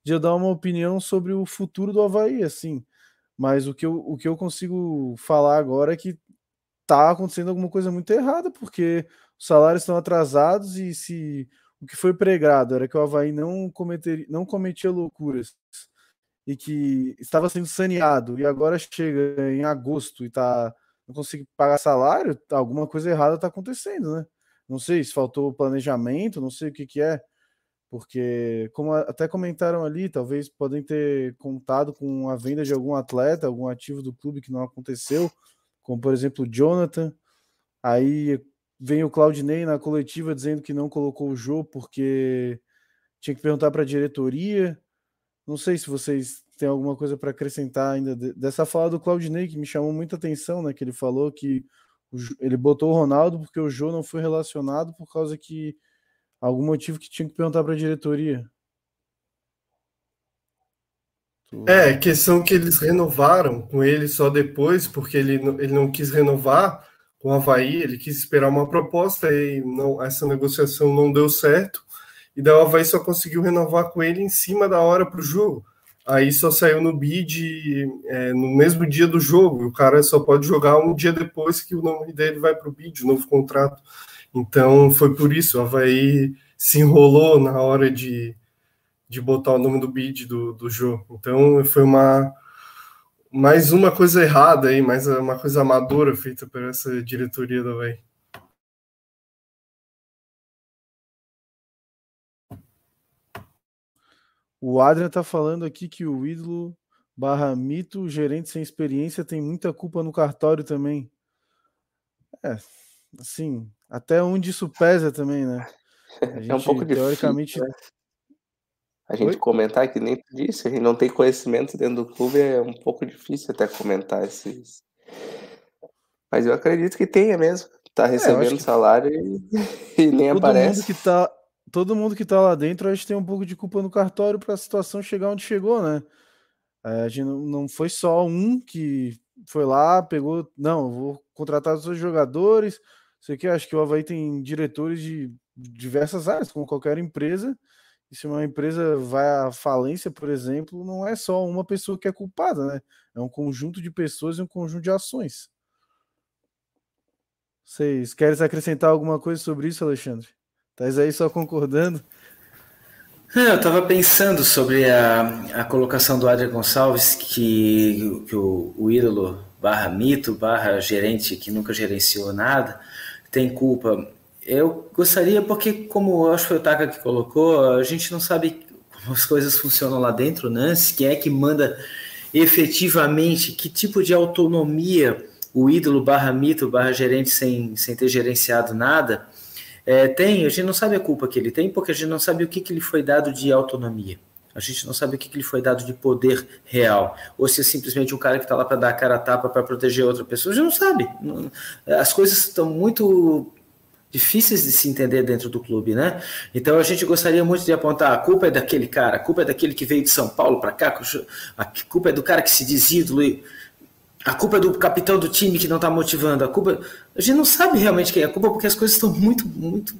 de eu dar uma opinião sobre o futuro do Havaí, assim. Mas o que eu, o que eu consigo falar agora é que tá acontecendo alguma coisa muito errada, porque os salários estão atrasados e se o que foi pregado era que o Havaí não, cometer, não cometia loucuras e que estava sendo saneado e agora chega em agosto e tá não consegue pagar salário, alguma coisa errada está acontecendo, né? Não sei se faltou planejamento, não sei o que, que é, porque como até comentaram ali, talvez podem ter contado com a venda de algum atleta, algum ativo do clube que não aconteceu, como por exemplo o Jonathan. Aí vem o Claudinei na coletiva dizendo que não colocou o Jô porque tinha que perguntar para a diretoria. Não sei se vocês têm alguma coisa para acrescentar ainda dessa fala do Claudinei, que me chamou muita atenção, né? Que ele falou que ele botou o Ronaldo porque o Jô não foi relacionado por causa que algum motivo que tinha que perguntar para a diretoria. É, questão que eles renovaram com ele só depois, porque ele, ele não quis renovar com o Havaí, ele quis esperar uma proposta e não, essa negociação não deu certo. E daí o Havaí só conseguiu renovar com ele em cima da hora para o jogo. Aí só saiu no bid é, no mesmo dia do jogo. O cara só pode jogar um dia depois que o nome dele vai para o bid, o novo contrato. Então foi por isso. O Havaí se enrolou na hora de, de botar o nome do bid do, do jogo. Então foi uma mais uma coisa errada aí, mais uma coisa amadora feita por essa diretoria do Havaí. O Adrian tá falando aqui que o ídolo barra mito, gerente sem experiência, tem muita culpa no cartório também. É, assim, até onde isso pesa também, né? [LAUGHS] Gente, é um pouco teoricamente... difícil. Né? A gente Oi? comentar que nem disse, a gente não tem conhecimento dentro do clube, é um pouco difícil até comentar esses. Mas eu acredito que tenha mesmo. Tá é, recebendo é, salário e, [LAUGHS] e nem todo aparece. Mundo que tá, todo mundo que tá lá dentro, a gente tem um pouco de culpa no cartório para a situação chegar onde chegou, né? É, a gente não, foi só um que foi lá, pegou, não, vou contratar os seus jogadores. Sei que acho que o Havaí tem diretores de diversas áreas, como qualquer empresa. E se uma empresa vai à falência, por exemplo, não é só uma pessoa que é culpada, né? É um conjunto de pessoas e um conjunto de ações. Vocês querem acrescentar alguma coisa sobre isso, Alexandre? Estás aí só concordando? É, eu estava pensando sobre a, a colocação do Adriano Gonçalves, que, que o, o ídolo barra mito, barra gerente que nunca gerenciou nada, tem culpa. Eu gostaria, porque como acho que foi o Taka que colocou, a gente não sabe como as coisas funcionam lá dentro, né? Quem é que manda efetivamente, que tipo de autonomia o ídolo barra mito barra gerente sem, sem ter gerenciado nada é, tem, a gente não sabe a culpa que ele tem, porque a gente não sabe o que, que lhe foi dado de autonomia. A gente não sabe o que, que lhe foi dado de poder real. Ou se é simplesmente um cara que está lá para dar a cara a tapa para proteger outra pessoa. A gente não sabe. As coisas estão muito difíceis de se entender dentro do clube, né? Então a gente gostaria muito de apontar a culpa é daquele cara, a culpa é daquele que veio de São Paulo para cá, a culpa é do cara que se diz ídolo e a culpa é do capitão do time que não está motivando. A culpa. A gente não sabe realmente quem é a culpa porque as coisas estão muito, muito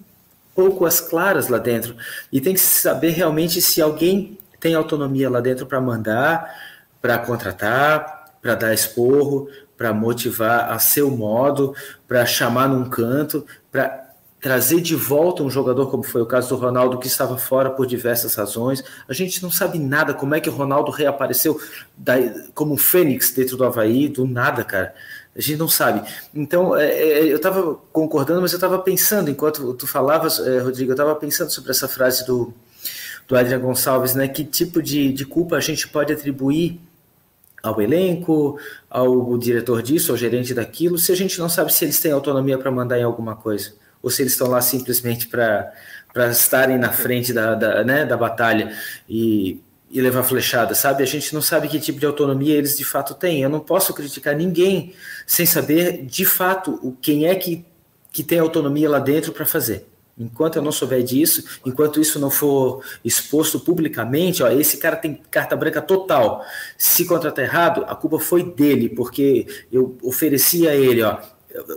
pouco as claras lá dentro. E tem que saber realmente se alguém tem autonomia lá dentro para mandar, para contratar, para dar esporro, para motivar a seu modo, para chamar num canto, para trazer de volta um jogador, como foi o caso do Ronaldo, que estava fora por diversas razões. A gente não sabe nada como é que o Ronaldo reapareceu da, como um fênix dentro do Havaí, do nada, cara. A gente não sabe. Então, é, é, eu estava concordando, mas eu estava pensando, enquanto tu falavas, é, Rodrigo, eu estava pensando sobre essa frase do, do Adriano Gonçalves, né? Que tipo de, de culpa a gente pode atribuir ao elenco, ao diretor disso, ao gerente daquilo, se a gente não sabe se eles têm autonomia para mandar em alguma coisa ou se eles estão lá simplesmente para estarem na frente da, da, né, da batalha e, e levar flechada, sabe? A gente não sabe que tipo de autonomia eles de fato têm. Eu não posso criticar ninguém sem saber de fato o quem é que, que tem autonomia lá dentro para fazer. Enquanto eu não souber disso, enquanto isso não for exposto publicamente, ó, esse cara tem carta branca total. Se contratar errado, a culpa foi dele, porque eu ofereci a ele, ó,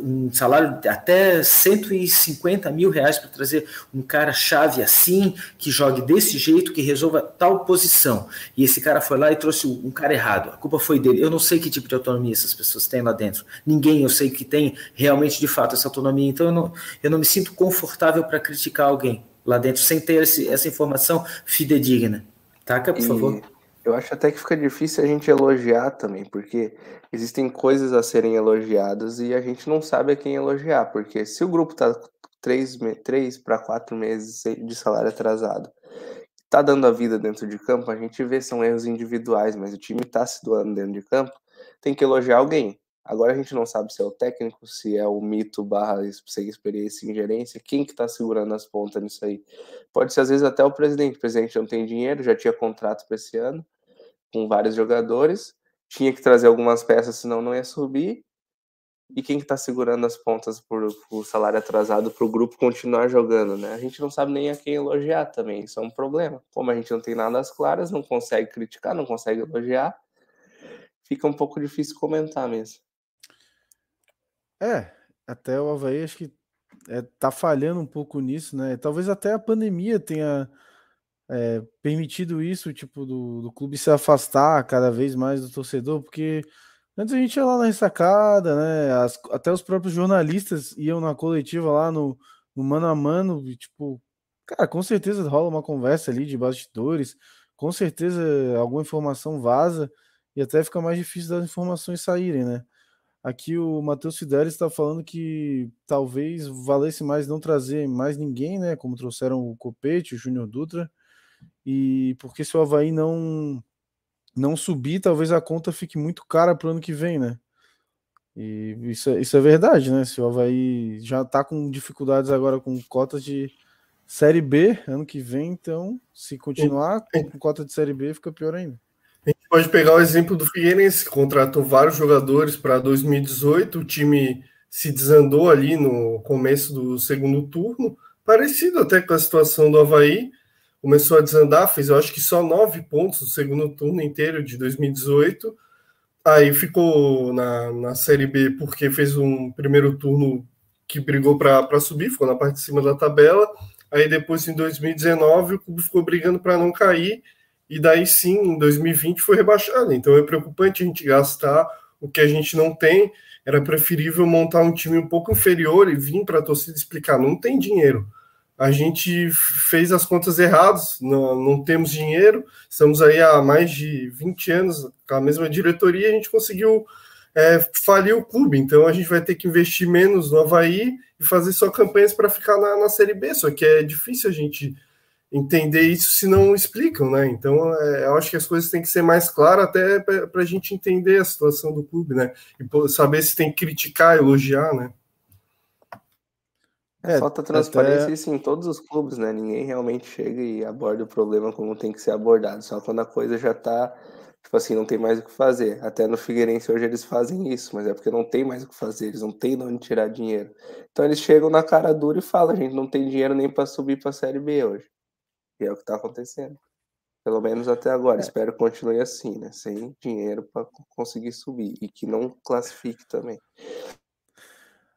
um salário de até 150 mil reais para trazer um cara chave assim, que jogue desse jeito, que resolva tal posição. E esse cara foi lá e trouxe um cara errado. A culpa foi dele. Eu não sei que tipo de autonomia essas pessoas têm lá dentro. Ninguém eu sei que tem realmente de fato essa autonomia. Então eu não, eu não me sinto confortável para criticar alguém lá dentro sem ter esse, essa informação fidedigna. Taca, por e... favor. Eu acho até que fica difícil a gente elogiar também, porque existem coisas a serem elogiadas e a gente não sabe a quem elogiar, porque se o grupo está três, três para quatro meses de salário atrasado, está dando a vida dentro de campo, a gente vê são erros individuais, mas o time está se doando dentro de campo, tem que elogiar alguém. Agora a gente não sabe se é o técnico, se é o mito barra sem experiência em gerência, quem que está segurando as pontas nisso aí. Pode ser às vezes até o presidente. O presidente não tem dinheiro, já tinha contrato para esse ano, com vários jogadores, tinha que trazer algumas peças, senão não ia subir. E quem que está segurando as pontas por, por salário atrasado para o grupo continuar jogando, né? A gente não sabe nem a quem elogiar também, isso é um problema. Como a gente não tem nada às claras, não consegue criticar, não consegue elogiar, fica um pouco difícil comentar mesmo. É, até o Havaí acho que é, tá falhando um pouco nisso, né? Talvez até a pandemia tenha é, permitido isso, tipo, do, do clube se afastar cada vez mais do torcedor, porque antes a gente ia lá na ressacada, né? As, até os próprios jornalistas iam na coletiva lá no, no mano a mano, e, tipo, cara, com certeza rola uma conversa ali de bastidores, com certeza alguma informação vaza e até fica mais difícil das informações saírem, né? Aqui o Matheus Fidelis está falando que talvez valesse mais não trazer mais ninguém, né? Como trouxeram o Copete, o Júnior Dutra. E porque se o Havaí não, não subir, talvez a conta fique muito cara para o ano que vem, né? E isso, é, isso é verdade, né? Se o Havaí já está com dificuldades agora com cotas de Série B ano que vem, então se continuar com cota de Série B, fica pior ainda. A gente pode pegar o exemplo do Figueirense, que contratou vários jogadores para 2018, o time se desandou ali no começo do segundo turno, parecido até com a situação do Havaí, começou a desandar, fez eu acho que só nove pontos no segundo turno inteiro de 2018, aí ficou na, na Série B porque fez um primeiro turno que brigou para subir, ficou na parte de cima da tabela, aí depois em 2019 o clube ficou brigando para não cair, e daí sim, em 2020 foi rebaixado. Então é preocupante a gente gastar o que a gente não tem. Era preferível montar um time um pouco inferior e vir para a torcida explicar: não tem dinheiro. A gente fez as contas erradas, não, não temos dinheiro, estamos aí há mais de 20 anos com a mesma diretoria, a gente conseguiu é, falir o clube. Então a gente vai ter que investir menos no Havaí e fazer só campanhas para ficar na, na Série B. Só que é difícil a gente entender isso se não explicam, né? Então, é, eu acho que as coisas têm que ser mais claras até para a gente entender a situação do clube, né? E saber se tem que criticar, elogiar, né? É, Falta transparência até... isso em todos os clubes, né? Ninguém realmente chega e aborda o problema como tem que ser abordado. Só quando a coisa já tá, tipo assim, não tem mais o que fazer. Até no Figueirense hoje eles fazem isso, mas é porque não tem mais o que fazer, eles não têm de onde tirar dinheiro. Então eles chegam na cara dura e falam, a gente não tem dinheiro nem para subir para a Série B hoje. E é o que está acontecendo. Pelo menos até agora. É. Espero que continue assim, né? Sem dinheiro para conseguir subir. E que não classifique também.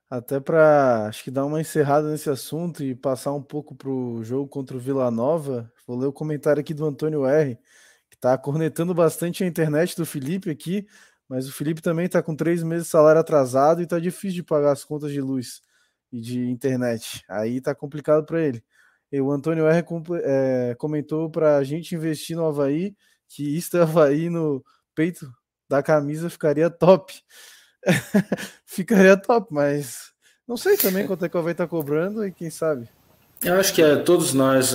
Até para acho que dar uma encerrada nesse assunto e passar um pouco para o jogo contra o Vila Nova, vou ler o comentário aqui do Antônio R, que está cornetando bastante a internet do Felipe aqui, mas o Felipe também está com três meses de salário atrasado e está difícil de pagar as contas de luz e de internet. Aí está complicado para ele. E o Antônio R é, comentou para a gente investir no Havaí, que isso Havaí no peito da camisa ficaria top. [LAUGHS] ficaria top, mas não sei também quanto é que o Havaí está cobrando e quem sabe. Eu acho que é, todos nós,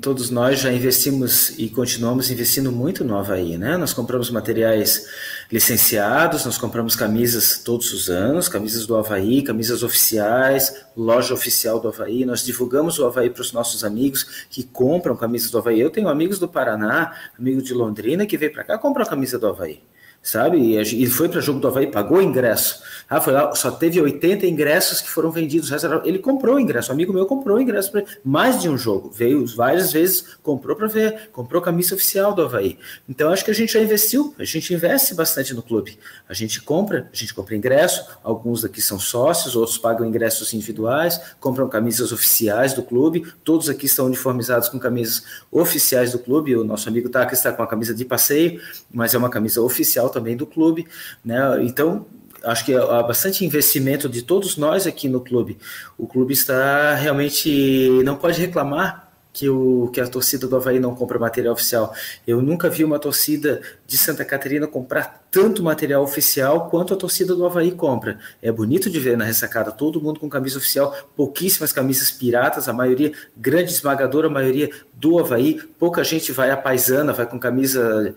todos nós já investimos e continuamos investindo muito no Havaí, né? Nós compramos materiais licenciados, nós compramos camisas todos os anos, camisas do Havaí, camisas oficiais, loja oficial do Havaí. Nós divulgamos o Havaí para os nossos amigos que compram camisas do Havaí. Eu tenho amigos do Paraná, amigo de Londrina, que vem para cá compram a camisa do Havaí. Sabe? E, foi para jogo do Havaí, pagou ingresso. Ah, foi lá, só teve 80 ingressos que foram vendidos. Ele comprou ingresso, um amigo meu comprou ingresso para mais de um jogo. Veio várias vezes, comprou para ver, comprou camisa oficial do Havaí. Então acho que a gente já investiu, a gente investe bastante no clube. A gente compra, a gente compra ingresso, alguns aqui são sócios, outros pagam ingressos individuais, compram camisas oficiais do clube, todos aqui estão uniformizados com camisas oficiais do clube. O nosso amigo Taka está com a camisa de passeio, mas é uma camisa oficial também do clube, né? Então acho que há bastante investimento de todos nós aqui no clube. O clube está realmente não pode reclamar que, o, que a torcida do Havaí não compra material oficial. Eu nunca vi uma torcida de Santa Catarina comprar tanto material oficial quanto a torcida do Havaí compra. É bonito de ver na ressacada todo mundo com camisa oficial, pouquíssimas camisas piratas, a maioria, grande esmagadora maioria do Havaí. Pouca gente vai a paisana, vai com camisa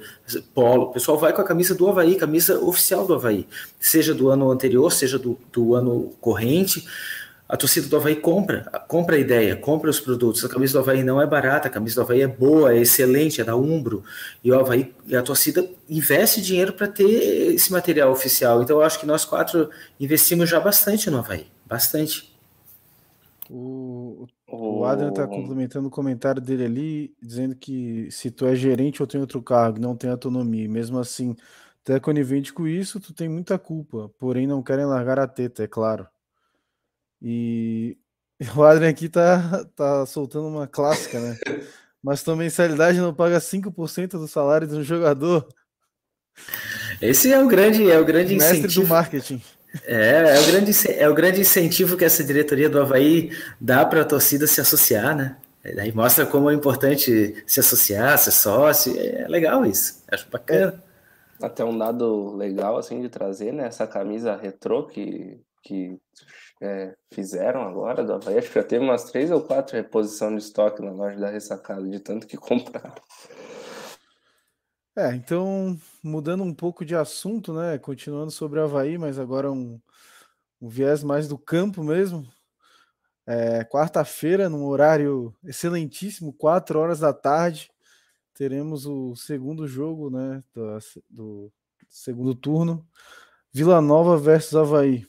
polo. O pessoal vai com a camisa do Havaí, camisa oficial do Havaí, seja do ano anterior, seja do, do ano corrente a torcida do Havaí compra, compra a ideia, compra os produtos. A camisa do Havaí não é barata, a camisa do Havaí é boa, é excelente, é da Umbro. E o Havaí, a torcida investe dinheiro para ter esse material oficial. Então eu acho que nós quatro investimos já bastante no Havaí. Bastante. O, o Adrian está complementando o comentário dele ali, dizendo que se tu é gerente ou tem outro cargo, não tem autonomia, mesmo assim, tu é conivente com isso, tu tem muita culpa, porém não querem largar a teta, é claro. E [LAUGHS] o Adrian aqui tá, tá soltando uma clássica, né? [LAUGHS] Mas tua mensalidade não paga 5% do salário de um jogador. Esse é o grande, é o grande Mestre incentivo. do marketing. É, é o, grande, é o grande incentivo que essa diretoria do Havaí dá para a torcida se associar, né? Aí mostra como é importante se associar, ser sócio. É legal isso. Acho bacana. Até um dado legal assim de trazer, né? Essa camisa retrô que, que é, fizeram agora do Havaí. Acho que já teve umas três ou quatro reposição de estoque na loja da ressacada, de tanto que [LAUGHS] compraram. É, então, mudando um pouco de assunto, né? Continuando sobre o Havaí, mas agora um, um viés mais do campo mesmo. É, Quarta-feira, num horário excelentíssimo, 4 horas da tarde, teremos o segundo jogo né, do, do segundo turno. Vila Nova versus Havaí.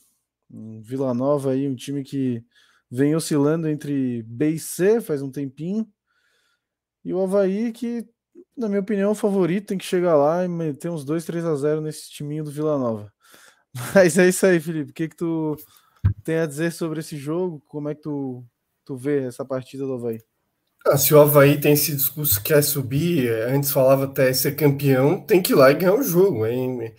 Vila Nova aí, um time que vem oscilando entre B e C faz um tempinho. E o Havaí, que, na minha opinião, é o favorito, tem que chegar lá e meter uns 2, 3 a 0 nesse timinho do Vila Nova. [LAUGHS] Mas é isso aí, Felipe. O que, que tu tem a dizer sobre esse jogo? Como é que tu, tu vê essa partida do Havaí? Ah, se o Havaí tem esse discurso que quer subir, antes falava até ser campeão, tem que ir lá e ganhar o jogo. Hein?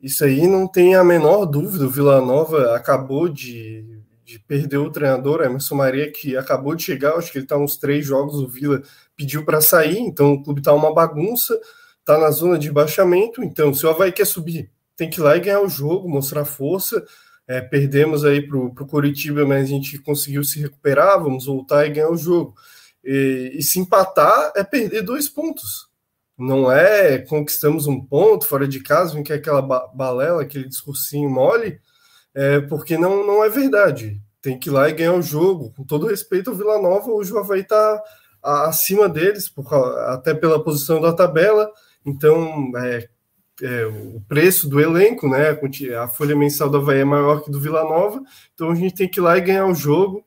Isso aí não tem a menor dúvida. O Vila Nova acabou de, de perder o treinador, Emerson Maria, que acabou de chegar. Acho que ele está uns três jogos. O Vila pediu para sair, então o clube está uma bagunça, está na zona de baixamento. Então, se o Havaí quer subir, tem que ir lá e ganhar o jogo, mostrar força. É, perdemos aí para o Curitiba, mas a gente conseguiu se recuperar. Vamos voltar e ganhar o jogo. E, e se empatar, é perder dois pontos. Não é conquistamos um ponto fora de casa, vem que é aquela balela, aquele discursinho mole, é, porque não, não é verdade. Tem que ir lá e ganhar o jogo. Com todo respeito ao Vila Nova, hoje o Havaí está acima deles, por, até pela posição da tabela. Então, é, é, o preço do elenco, né? A folha mensal do Havaí é maior que do Vila Nova, então a gente tem que ir lá e ganhar o jogo.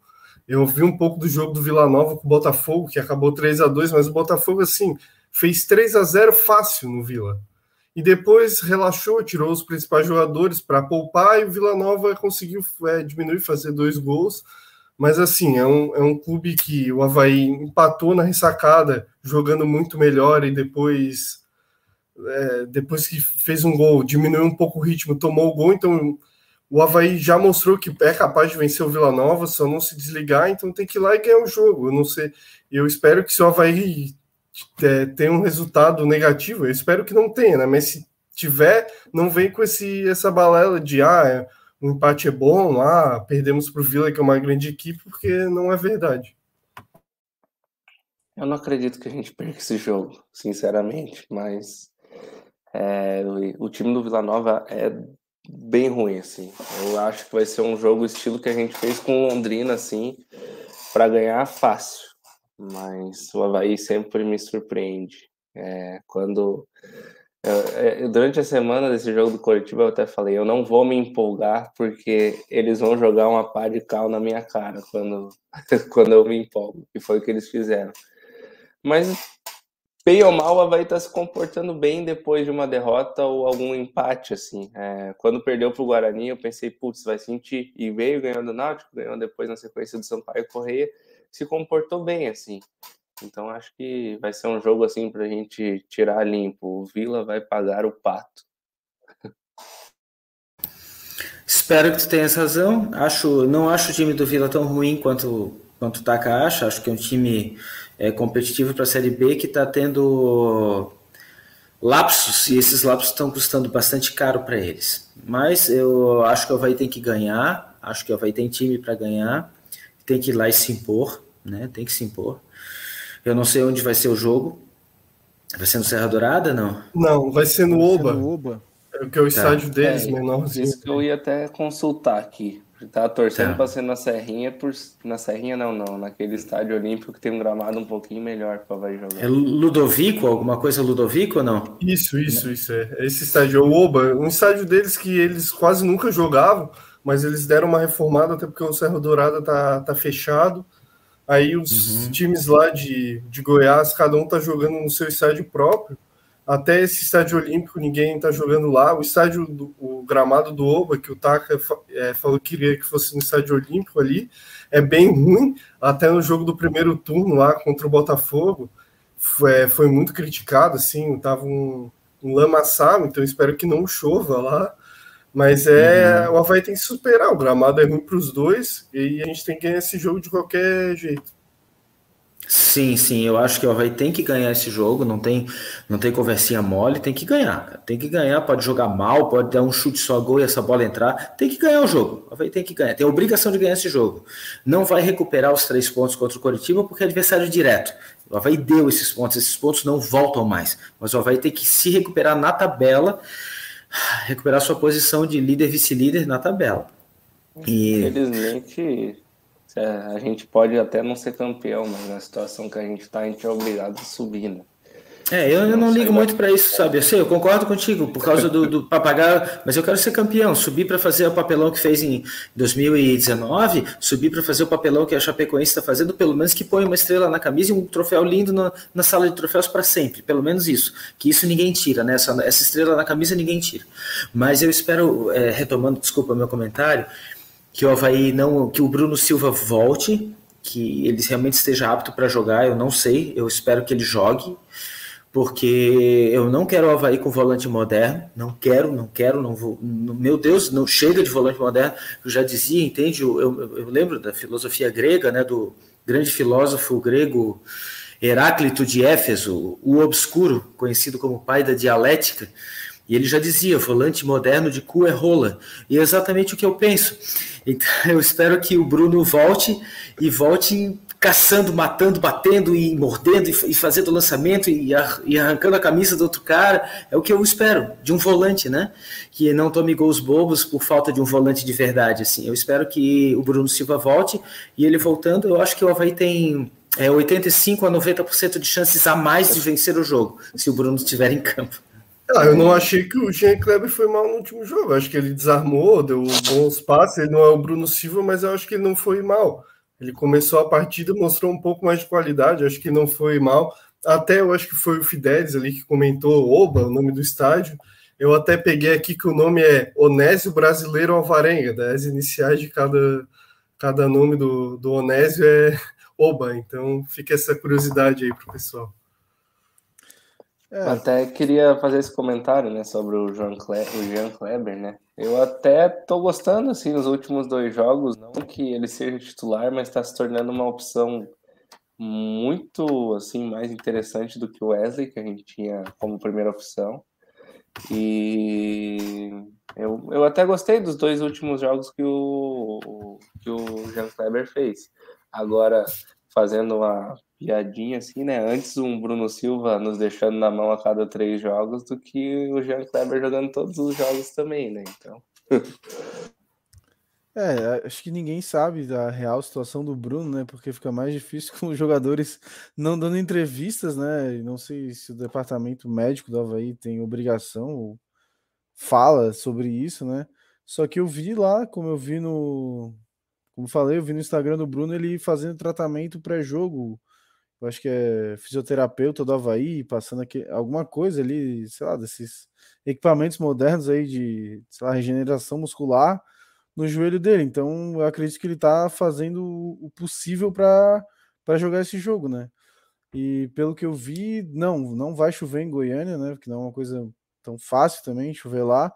Eu vi um pouco do jogo do Vila Nova com o Botafogo, que acabou 3 a 2 mas o Botafogo, assim, fez 3 a 0 fácil no Vila. E depois relaxou, tirou os principais jogadores para poupar e o Vila Nova conseguiu é, diminuir, fazer dois gols. Mas assim, é um, é um clube que o Havaí empatou na ressacada, jogando muito melhor e depois, é, depois que fez um gol, diminuiu um pouco o ritmo, tomou o gol. Então o Havaí já mostrou que é capaz de vencer o Vila Nova, só não se desligar, então tem que ir lá e ganhar o jogo. Eu não sei, eu espero que se o Havaí é, tem um resultado negativo, eu espero que não tenha, né? Mas se tiver, não vem com esse, essa balela de ah, o empate é bom, ah, perdemos para o Vila, que é uma grande equipe, porque não é verdade. Eu não acredito que a gente perca esse jogo, sinceramente, mas é, o, o, time do Vila Nova é bem ruim, assim. Eu acho que vai ser um jogo estilo que a gente fez com Londrina, assim, para ganhar fácil mas o Havaí sempre me surpreende. É, quando Eu, eu, durante a semana desse jogo do Curitiba, eu até falei, eu não vou me empolgar porque eles vão jogar uma pá de cal na minha cara quando, [LAUGHS] quando eu me empolgo, que foi o que eles fizeram. Mas, bem ou mal, a Havaí está se comportando bem depois de uma derrota ou algum empate, assim. É, quando perdeu para o Guarani, eu pensei, putz, vai sentir. E veio ganhando o Náutico, ganhou depois na sequência do Sampaio Correia, se comportou bem, assim. Então acho que vai ser um jogo assim para a gente tirar limpo. O Vila vai pagar o pato. Espero que tu tenhas razão. Acho, não acho o time do Vila tão ruim quanto quanto o Taka acha. Acho que é um time é, competitivo para a Série B que está tendo lapsos e esses lapsos estão custando bastante caro para eles. Mas eu acho que o Havaí tem que ganhar. Acho que o Havaí tem time para ganhar. Tem que ir lá e se impor, né? Tem que se impor. Eu não sei onde vai ser o jogo. Vai ser no Serra Dourada, não? Não, vai ser no Oba. Ser no Oba. É, que é o tá. estádio deles, é, menorzinho. Isso que eu ia até consultar aqui. Tava torcendo tá. para ser na Serrinha, por... na Serrinha não, não, naquele estádio olímpico que tem um gramado um pouquinho melhor para vai jogar. É Ludovico, alguma coisa Ludovico ou não? Isso, isso, isso é. Esse estádio é o Oba, um estádio deles que eles quase nunca jogavam, mas eles deram uma reformada até porque o Serra Dourada tá, tá fechado. Aí os uhum. times lá de, de Goiás, cada um tá jogando no seu estádio próprio. Até esse estádio olímpico, ninguém tá jogando lá. O estádio, do, o gramado do Oba, que o Taka é, falou que queria que fosse no estádio olímpico ali, é bem ruim. Até no jogo do primeiro turno lá contra o Botafogo, foi, é, foi muito criticado, assim, tava um, um lamaçal, então espero que não chova lá. Mas é uhum. o Havaí tem que superar. O gramado é ruim para os dois e a gente tem que ganhar esse jogo de qualquer jeito. Sim, sim, eu acho que o Havaí tem que ganhar esse jogo, não tem, não tem conversinha mole, tem que ganhar. Tem que ganhar, pode jogar mal, pode dar um chute só gol e essa bola entrar. Tem que ganhar o jogo. O Havaí tem que ganhar, tem a obrigação de ganhar esse jogo. Não vai recuperar os três pontos contra o Coritiba porque é adversário direto. O Havaí deu esses pontos, esses pontos não voltam mais. Mas o Havaí tem que se recuperar na tabela recuperar sua posição de líder vice-líder na tabela. E... Infelizmente, é, a gente pode até não ser campeão, mas na situação que a gente está, a gente é obrigado a subir, né? É, eu, eu não ligo muito para isso, sabe? Eu sei, eu concordo contigo, por causa do, do papagaio, mas eu quero ser campeão, subir para fazer o papelão que fez em 2019, subir para fazer o papelão que a Chapecoense está fazendo, pelo menos que põe uma estrela na camisa e um troféu lindo na, na sala de troféus para sempre, pelo menos isso. Que isso ninguém tira, né? Essa, essa estrela na camisa ninguém tira. Mas eu espero, é, retomando, desculpa meu comentário, que o Havaí não, que o Bruno Silva volte, que ele realmente esteja apto para jogar, eu não sei, eu espero que ele jogue porque eu não quero o Havaí com volante moderno, não quero, não quero, não vou, meu Deus, não chega de volante moderno, eu já dizia, entende, eu, eu, eu lembro da filosofia grega, né, do grande filósofo grego Heráclito de Éfeso, o obscuro, conhecido como pai da dialética, e ele já dizia, volante moderno de cu é rola. E é exatamente o que eu penso. Então, [LAUGHS] eu espero que o Bruno volte e volte caçando, matando, batendo e mordendo e, fazendo lançamento e, arrancando a camisa do outro cara. É o que eu espero de um volante, né? Que não tome gols bobos por falta de um volante de verdade. Assim, eu espero que o Bruno Silva volte e ele voltando, eu acho que o Havaí tem é, 85 a 90% de chances a mais de vencer o jogo se o Bruno estiver em campo. Ah, eu não achei que o Jean Kleber foi mal no último jogo. Eu acho que ele desarmou, deu bons passes. Ele não é o Bruno Silva, mas eu acho que ele não foi mal. Ele começou a partida, mostrou um pouco mais de qualidade, acho que não foi mal. Até eu acho que foi o Fidelis ali que comentou Oba, o nome do estádio. Eu até peguei aqui que o nome é Onésio Brasileiro Alvarenga, né? as iniciais de cada, cada nome do, do Onésio é Oba, então fica essa curiosidade aí para o pessoal. É. Até queria fazer esse comentário, né, sobre o Jean, Kleber, o Jean Kleber, né? Eu até tô gostando, assim, nos últimos dois jogos, não que ele seja titular, mas está se tornando uma opção muito, assim, mais interessante do que o Wesley, que a gente tinha como primeira opção. E eu, eu até gostei dos dois últimos jogos que o, que o Jean Kleber fez. Agora, fazendo uma piadinha assim, né? Antes um Bruno Silva nos deixando na mão a cada três jogos do que o Jean Kleber jogando todos os jogos também, né? Então. [LAUGHS] É, acho que ninguém sabe da real situação do Bruno, né? Porque fica mais difícil [LAUGHS] com os jogadores não dando entrevistas, né? E não sei se o departamento médico do Havaí tem obrigação ou fala sobre isso, né? Só que eu vi lá, como eu vi no. Como falei, eu vi no Instagram do Bruno ele fazendo tratamento pré-jogo. Eu acho que é fisioterapeuta do Havaí, passando aqui alguma coisa ali, sei lá, desses equipamentos modernos aí de, lá, regeneração muscular no joelho dele. Então, eu acredito que ele tá fazendo o possível para jogar esse jogo, né? E pelo que eu vi, não, não vai chover em Goiânia, né? Porque não é uma coisa tão fácil também chover lá.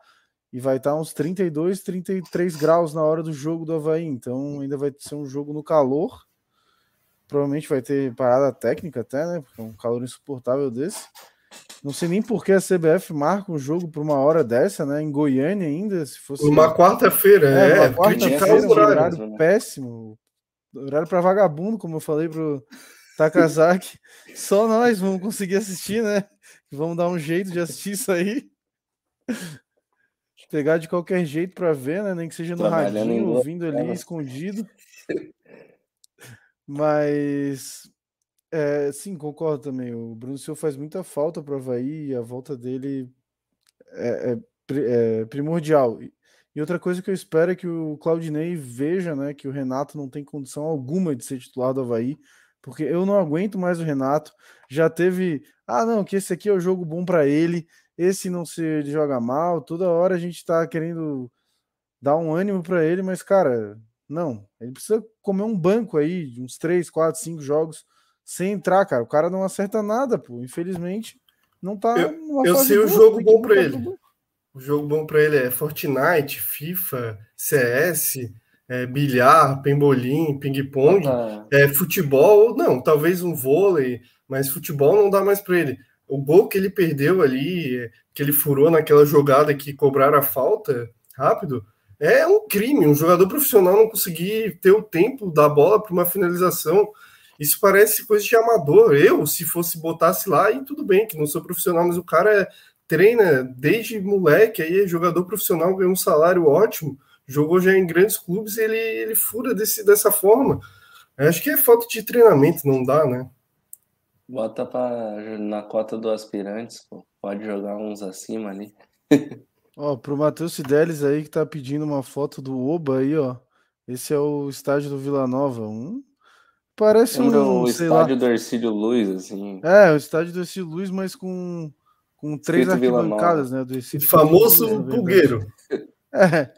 E vai estar tá uns 32, 33 graus na hora do jogo do Havaí. Então ainda vai ser um jogo no calor. Provavelmente vai ter parada técnica até, né? Porque é um calor insuportável desse. Não sei nem por que a CBF marca um jogo para uma hora dessa, né? Em Goiânia ainda, se fosse. Uma quarta-feira, é. é uma quarta-feira, um horário né? péssimo. Horário para vagabundo, como eu falei pro Takazaki. [LAUGHS] Só nós vamos conseguir assistir, né? Vamos dar um jeito de assistir isso aí. Pegar de qualquer jeito para ver, né? Nem que seja no radinho, ouvindo ali, escondido. Mas é, sim, concordo também. O Bruno Silva faz muita falta para o Havaí e a volta dele é, é, é, primordial. E outra coisa que eu espero é que o Claudinei veja né, que o Renato não tem condição alguma de ser titular do Havaí, porque eu não aguento mais o Renato. Já teve, ah, não, que esse aqui é o jogo bom para ele, esse não se ele joga mal, toda hora a gente está querendo dar um ânimo para ele, mas cara, não, ele precisa comer um banco aí, uns 3, 4, 5 jogos sem entrar, cara. O cara não acerta nada, pô. Infelizmente, não tá. Eu, eu sei o jogo bom para ele. O jogo bom para ele é Fortnite, FIFA, CS, é, bilhar, pembolim, ping-pong, ah. é, futebol, não, talvez um vôlei, mas futebol não dá mais para ele. O gol que ele perdeu ali, que ele furou naquela jogada que cobraram a falta rápido, é um crime. Um jogador profissional não conseguir ter o tempo da bola para uma finalização. Isso parece coisa de amador. Eu, se fosse botasse lá, e tudo bem, que não sou profissional, mas o cara treina desde moleque, aí é jogador profissional, ganha um salário ótimo, jogou já em grandes clubes ele, ele fura desse, dessa forma. Eu acho que é falta de treinamento, não dá, né? Bota pra, na cota do aspirantes, pô. pode jogar uns acima ali. [LAUGHS] ó, pro Matheus Fidelis aí que tá pedindo uma foto do Oba aí, ó. Esse é o estádio do Vila Nova. Um Parece um. O estádio lá. do Ercílio Luz, assim. É, o estádio do Ercílio Luz, mas com, com três Escrito arquibancadas, né? Do Ercílio famoso Luz, pulgueiro. [LAUGHS] É,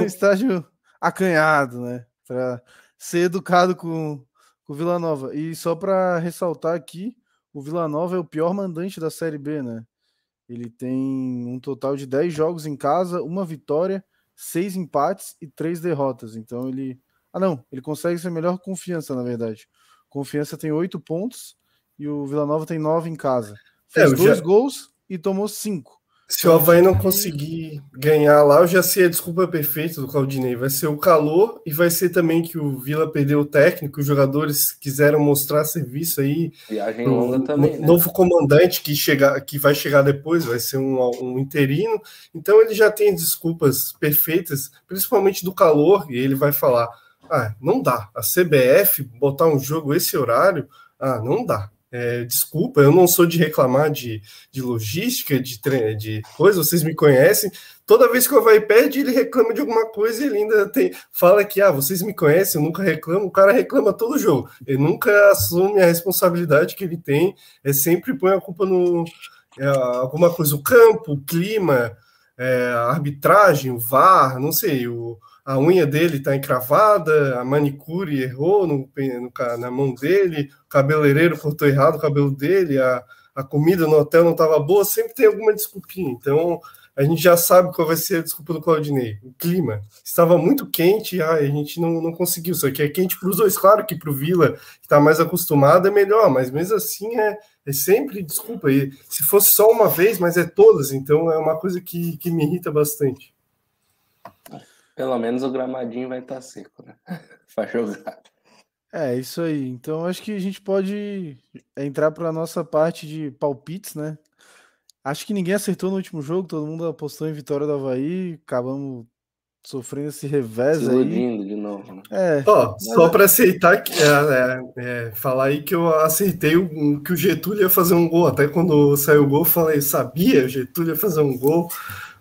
um estádio acanhado, né? Para ser educado com, com o Vila Nova. E só para ressaltar aqui, o Vila Nova é o pior mandante da Série B, né? Ele tem um total de 10 jogos em casa, uma vitória, seis empates e três derrotas. Então ele ah, não, ele consegue ser melhor confiança, na verdade. Confiança tem oito pontos e o Vila Nova tem nove em casa. Fez é, dois já... gols e tomou cinco. Se o Havaí não conseguir ganhar lá, eu já sei a desculpa perfeita do Claudinei. Vai ser o calor e vai ser também que o Vila perdeu o técnico, os jogadores quiseram mostrar serviço aí. Viagem longa também. Né? Novo comandante que, chega, que vai chegar depois, vai ser um, um interino. Então ele já tem desculpas perfeitas, principalmente do calor, e ele vai falar ah, não dá. A CBF botar um jogo esse horário, ah, não dá. É, desculpa, eu não sou de reclamar de, de logística, de, de coisa, vocês me conhecem. Toda vez que o Havaí perde, ele reclama de alguma coisa e ele ainda tem, fala que, ah, vocês me conhecem, eu nunca reclamo. O cara reclama todo jogo. Ele nunca assume a responsabilidade que ele tem, é sempre põe a culpa no é, alguma coisa, o campo, o clima, é, a arbitragem, o VAR, não sei, o, a unha dele está encravada, a manicure errou no, no, na mão dele, o cabeleireiro cortou errado o cabelo dele, a, a comida no hotel não estava boa, sempre tem alguma desculpinha. Então a gente já sabe qual vai ser a desculpa do Claudinei. O clima estava muito quente, ah, a gente não, não conseguiu. Só que é quente para os dois, claro que para o Vila, que está mais acostumado, é melhor, mas mesmo assim é, é sempre desculpa. Se fosse só uma vez, mas é todas, então é uma coisa que, que me irrita bastante. Pelo menos o gramadinho vai estar tá seco, né? [LAUGHS] Para jogar. É, isso aí. Então acho que a gente pode entrar para a nossa parte de palpites, né? Acho que ninguém acertou no último jogo, todo mundo apostou em vitória do Havaí, acabamos sofrendo esse revés Se aí. de novo. Né? É. Ó, só para aceitar que é, é, é, falar aí que eu aceitei o, que o Getúlio ia fazer um gol. Até quando saiu o gol, eu falei, sabia, o Getúlio ia fazer um gol,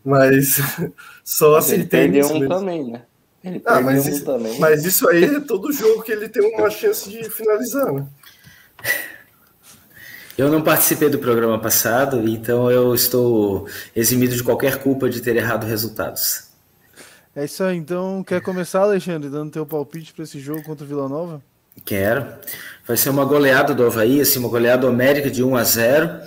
mas [LAUGHS] só Mas aceitei ele isso um mesmo. também, né? Ele Ah, perdeu mas um isso, também. mas isso aí é todo jogo que ele tem uma chance de finalizar, né? Eu não participei do programa passado, então eu estou eximido de qualquer culpa de ter errado resultados. É isso aí, então quer começar, Alexandre, dando teu palpite para esse jogo contra o Vila Nova? Quero. Vai ser uma goleada do Havaí, assim, uma goleada homérica de 1 a 0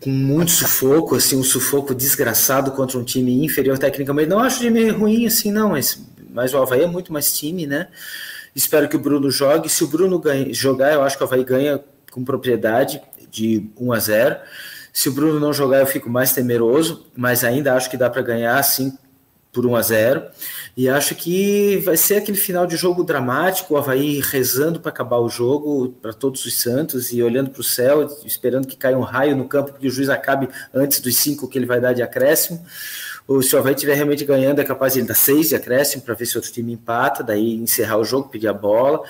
com muito sufoco, assim, um sufoco desgraçado contra um time inferior tecnicamente. Não acho time ruim assim, não, mas, mas o Havaí é muito mais time, né? Espero que o Bruno jogue. Se o Bruno ganha, jogar, eu acho que o Havaí ganha com propriedade de 1 a 0. Se o Bruno não jogar, eu fico mais temeroso, mas ainda acho que dá para ganhar assim por 1 a 0. E acho que vai ser aquele final de jogo dramático, o Havaí rezando para acabar o jogo para todos os santos e olhando para o céu, esperando que caia um raio no campo, que o juiz acabe antes dos cinco que ele vai dar de acréscimo. Ou se o Havaí estiver realmente ganhando, é capaz de ele dar seis de acréscimo para ver se outro time empata, daí encerrar o jogo, pedir a bola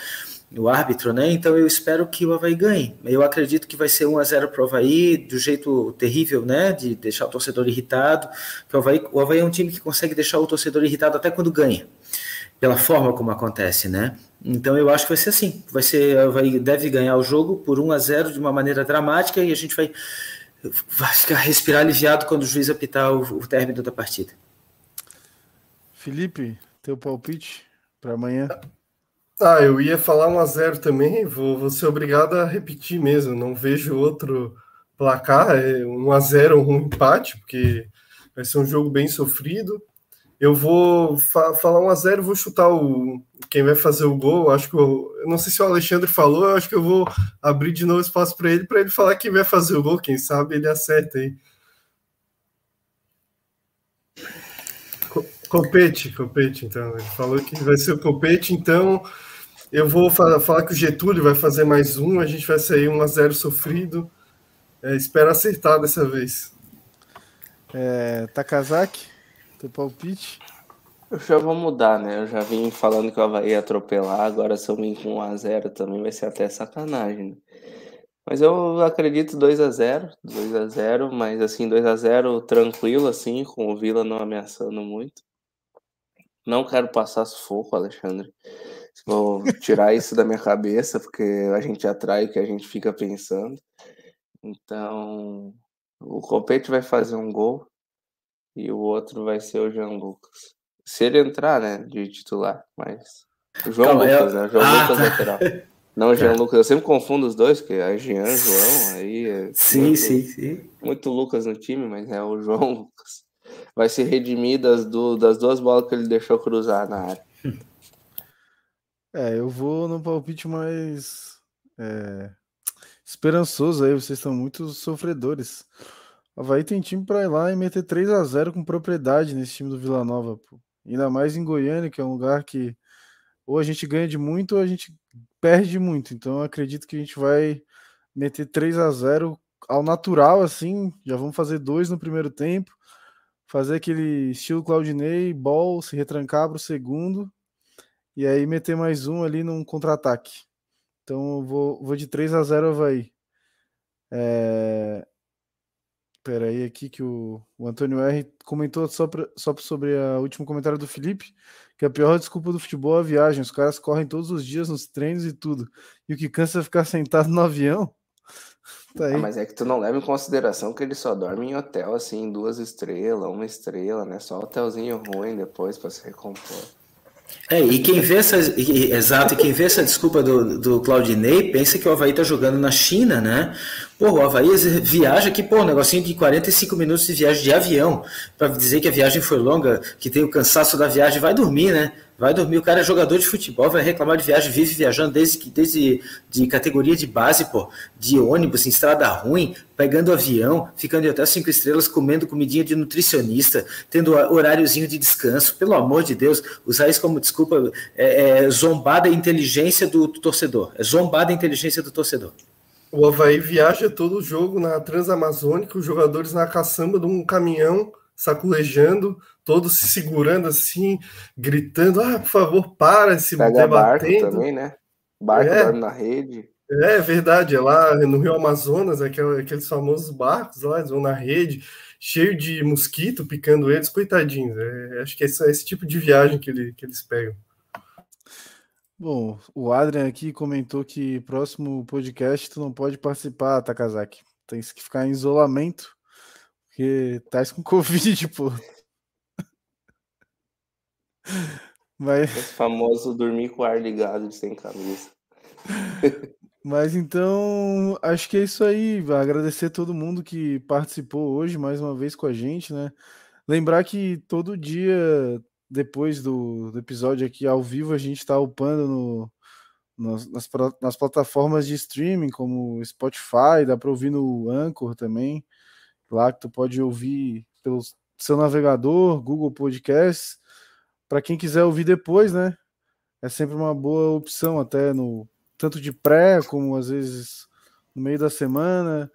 o árbitro, né? Então eu espero que o Havaí ganhe. Eu acredito que vai ser 1 a 0 para o Havaí, do jeito terrível, né? De deixar o torcedor irritado. Que o, Havaí, o Havaí é um time que consegue deixar o torcedor irritado até quando ganha, pela forma como acontece, né? Então eu acho que vai ser assim. Vai ser, o Havaí deve ganhar o jogo por 1 a 0 de uma maneira dramática e a gente vai, vai ficar respirar aliviado quando o juiz apitar o, o término da partida. Felipe, teu palpite para amanhã? Ah, eu ia falar 1 a 0 também, vou, vou ser obrigado a repetir mesmo, não vejo outro placar, é 1 a 0 um empate, porque vai ser um jogo bem sofrido. Eu vou fa falar 1 a 0 vou chutar o quem vai fazer o gol. Acho que eu, eu, não sei se o Alexandre falou, acho que eu vou abrir de novo espaço para ele para ele falar quem vai fazer o gol, quem sabe ele acerta aí. Copete, Copete, então. Ele falou que vai ser o Copete, então eu vou falar, falar, que o Getúlio vai fazer mais um, a gente vai sair 1 a 0 sofrido. É, espero acertar dessa vez. É, Takazaki, teu palpite? Eu já vou mudar, né? Eu já vim falando que o Havaí ia atropelar, agora se eu vim com 1 a 0 também vai ser até sacanagem. Né? Mas eu acredito 2 a 0 2 a 0 mas assim, 2 a 0 tranquilo, assim, com o Vila não ameaçando muito. Não quero passar sufoco, Alexandre. Vou tirar isso da minha cabeça, porque a gente atrai o que a gente fica pensando. Então, o Copete vai fazer um gol e o outro vai ser o Jean Lucas. Se ele entrar, né, de titular, mas. O João Calma, Lucas, eu... né? João ah, Lucas tá. lateral. Não, o Jean [LAUGHS] tá. Lucas. Eu sempre confundo os dois, porque é Jean, João, aí. É sim, muito, sim, sim. Muito Lucas no time, mas é o João Lucas. Vai se redimir das, do, das duas bolas que ele deixou cruzar na área. [LAUGHS] É, eu vou no palpite mais é, esperançoso aí. Vocês estão muito sofredores. Havaí tem time para ir lá e meter 3 a 0 com propriedade nesse time do Vila Nova. Pô. Ainda mais em Goiânia, que é um lugar que ou a gente ganha de muito ou a gente perde muito. Então acredito que a gente vai meter 3 a 0 ao natural, assim. Já vamos fazer dois no primeiro tempo. Fazer aquele estilo Claudinei, ball, se retrancar para o segundo e aí meter mais um ali num contra-ataque. Então eu vou, vou de 3 a 0 Havaí. É... Pera aí aqui que o, o Antônio R comentou só, pra, só sobre o último comentário do Felipe, que a pior desculpa do futebol é a viagem. Os caras correm todos os dias nos treinos e tudo. E o que cansa é ficar sentado no avião. [LAUGHS] Tá ah, mas é que tu não leva em consideração que ele só dorme em hotel assim, duas estrelas, uma estrela, né? Só hotelzinho ruim depois para se recompor. É, e quem vê essa, e, exato, e quem vê essa desculpa do, do Claudinei pensa que o Havaí tá jogando na China, né? Pô, o Havaí viaja aqui, pô, um negocinho de 45 minutos de viagem de avião, para dizer que a viagem foi longa, que tem o cansaço da viagem, vai dormir, né? Vai dormir, o cara é jogador de futebol, vai reclamar de viagem, vive viajando desde, desde de categoria de base, pô, de ônibus, em estrada ruim, pegando avião, ficando em hotel cinco estrelas, comendo comidinha de nutricionista, tendo horáriozinho de descanso. Pelo amor de Deus, usar isso como desculpa é, é zombar da inteligência do torcedor. É zombar da inteligência do torcedor. O Havaí viaja todo o jogo na Transamazônica, os jogadores na caçamba de um caminhão saculejando, todos se segurando assim, gritando: ah, por favor, para, se Pega debatendo. Barco também, né? Barco é. na rede. É verdade, é lá no Rio Amazonas, aqueles famosos barcos lá, eles vão na rede, cheio de mosquito picando eles, coitadinhos. É, acho que é esse, esse tipo de viagem que, ele, que eles pegam. Bom, o Adrian aqui comentou que próximo podcast tu não pode participar, Takazaki. Tem que ficar em isolamento, porque tá com [LAUGHS] Covid, pô. Mas... Esse famoso dormir com o ar ligado sem camisa. Mas então, acho que é isso aí. Agradecer todo mundo que participou hoje mais uma vez com a gente, né? Lembrar que todo dia, depois do, do episódio aqui ao vivo, a gente está upando no, nas, nas, nas, plataformas de streaming, como Spotify, dá para ouvir no Anchor também. Lá que tu pode ouvir pelo seu navegador, Google Podcasts. Para quem quiser ouvir depois, né? É sempre uma boa opção, até no tanto de pré como às vezes no meio da semana,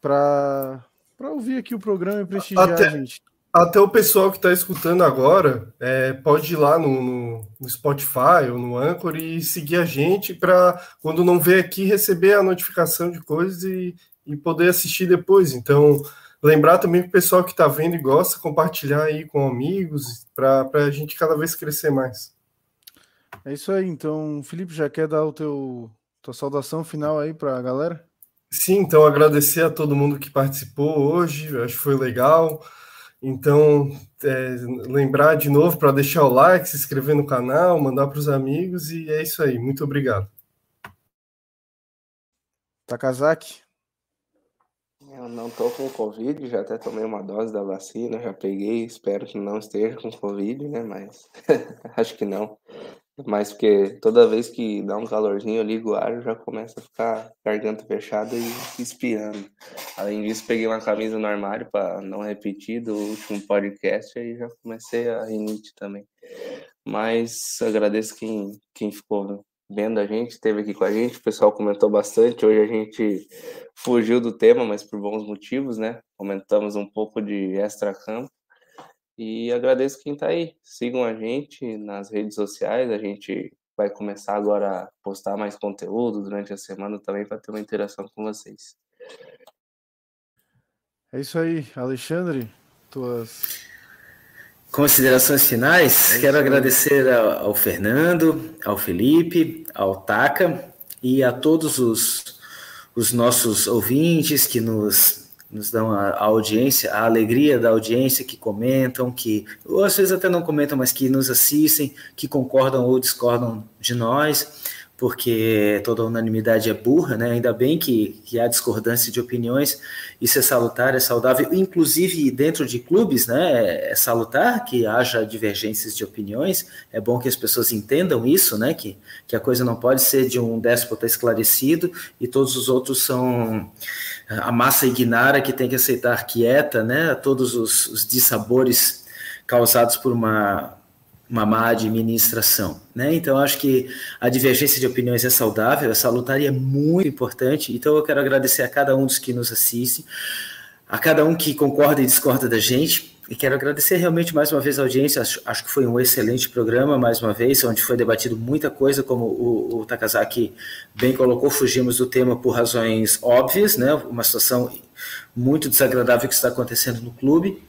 para ouvir aqui o programa e prestigiar até, a gente. Até o pessoal que está escutando agora é, pode ir lá no, no, no, Spotify ou no Anchor e seguir a gente para, quando não vê aqui, receber a notificação de coisas e, e poder assistir depois. Então, lembrar também para o pessoal que está vendo e gosta, compartilhar aí com amigos, para a gente cada vez crescer mais. É isso aí, então, Felipe, já quer dar o teu tua saudação final aí para a galera? Sim, então agradecer a todo mundo que participou hoje, acho que foi legal. Então, é, lembrar de novo para deixar o like, se inscrever no canal, mandar para os amigos e é isso aí. Muito obrigado. Takazaki? Eu não tô com Covid, já até tomei uma dose da vacina, já peguei, espero que não esteja com Covid, né? Mas [LAUGHS] acho que não. Mas porque toda vez que dá um calorzinho, eu ligo o ar, já começa a ficar garganta fechada e espirrando. Além disso, peguei uma camisa no armário para não repetir do último podcast e já comecei a rinite também. Mas agradeço quem, quem ficou vendo a gente, esteve aqui com a gente, o pessoal comentou bastante. Hoje a gente fugiu do tema, mas por bons motivos, né? Comentamos um pouco de extra-campo. E agradeço quem está aí. Sigam a gente nas redes sociais. A gente vai começar agora a postar mais conteúdo durante a semana também para ter uma interação com vocês. É isso aí, Alexandre. Tuas considerações finais. É Quero agradecer ao, Fernando, ao Felipe, ao Taca e a todos os, os nossos ouvintes que nos nos dão a, a, audiência, a alegria da audiência, que comentam, que ou às vezes até não comentam, mas que nos assistem, que concordam ou discordam de nós porque toda unanimidade é burra, né? Ainda bem que, que há discordância de opiniões, isso é salutar, é saudável, inclusive dentro de clubes, né? É salutar que haja divergências de opiniões, é bom que as pessoas entendam isso, né? Que, que a coisa não pode ser de um déspota esclarecido e todos os outros são a massa ignara que tem que aceitar quieta, né? Todos os, os dissabores causados por uma uma má administração. Né? Então, acho que a divergência de opiniões é saudável, é salutar é muito importante. Então, eu quero agradecer a cada um dos que nos assistem, a cada um que concorda e discorda da gente. E quero agradecer realmente mais uma vez a audiência. Acho, acho que foi um excelente programa, mais uma vez, onde foi debatido muita coisa, como o, o Takazaki bem colocou. Fugimos do tema por razões óbvias, né? uma situação muito desagradável que está acontecendo no clube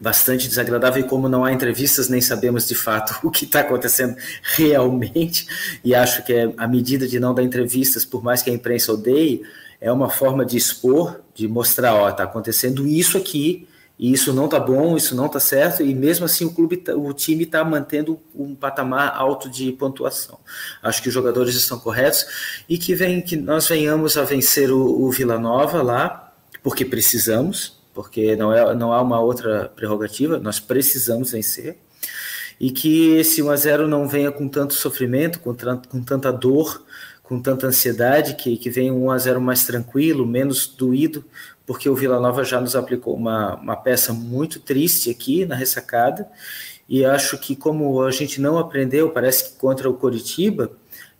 bastante desagradável e como não há entrevistas nem sabemos de fato [LAUGHS] o que está acontecendo realmente e acho que é a medida de não dar entrevistas por mais que a imprensa odeie é uma forma de expor de mostrar ó está acontecendo isso aqui e isso não está bom isso não está certo e mesmo assim o clube tá, o time está mantendo um patamar alto de pontuação. Acho que os jogadores estão corretos e que vem que nós venhamos a vencer o, o Vila Nova lá porque precisamos porque não, é, não há uma outra prerrogativa, nós precisamos vencer, e que esse 1 a 0 não venha com tanto sofrimento, com, com tanta dor, com tanta ansiedade, que, que venha um 1 a 0 mais tranquilo, menos doído, porque o Vila Nova já nos aplicou uma, uma peça muito triste aqui na ressacada, e acho que como a gente não aprendeu, parece que contra o Coritiba,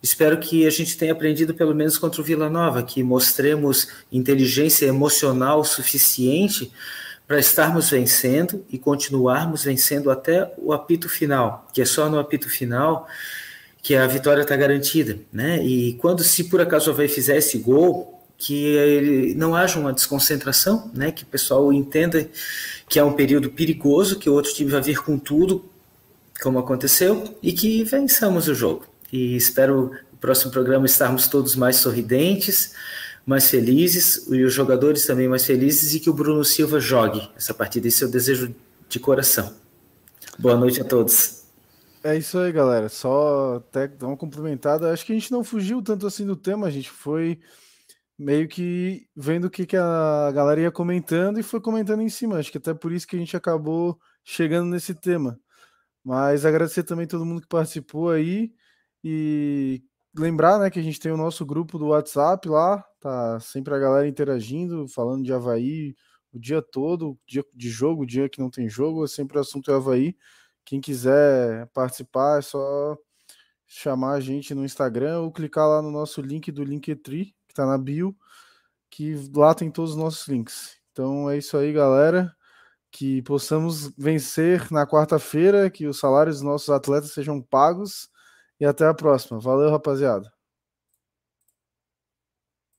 Espero que a gente tenha aprendido pelo menos contra o Vila Nova, que mostremos inteligência emocional suficiente para estarmos vencendo e continuarmos vencendo até o apito final, que é só no apito final que a vitória está garantida, né? E quando se por acaso o Havaí fizer esse gol, que não haja uma desconcentração, né? Que o pessoal entenda que é um período perigoso, que o outro time vai vir com tudo, como aconteceu, e que vençamos o jogo. E espero no próximo programa estarmos todos mais sorridentes, mais felizes, e os jogadores também mais felizes, e que o Bruno Silva jogue essa partida. Esse é o desejo de coração. Boa noite a todos. É isso aí, galera. Só até dar uma complementada. Acho que a gente não fugiu tanto assim do tema, a gente foi meio que vendo o que, que a galera ia comentando e foi comentando em cima. Acho que até por isso que a gente acabou chegando nesse tema. Mas agradecer também todo mundo que participou aí e lembrar, né, que a gente tem o nosso grupo do WhatsApp lá, tá sempre a galera interagindo, falando de Havaí o dia todo, dia de jogo, dia que não tem jogo, é sempre o assunto é Havaí. Quem quiser participar é só chamar a gente no Instagram ou clicar lá no nosso link do Linktree, que está na bio, que lá tem todos os nossos links. Então é isso aí, galera. Que possamos vencer na quarta-feira, que os salários dos nossos atletas sejam pagos. E até a próxima. Valeu, rapaziada.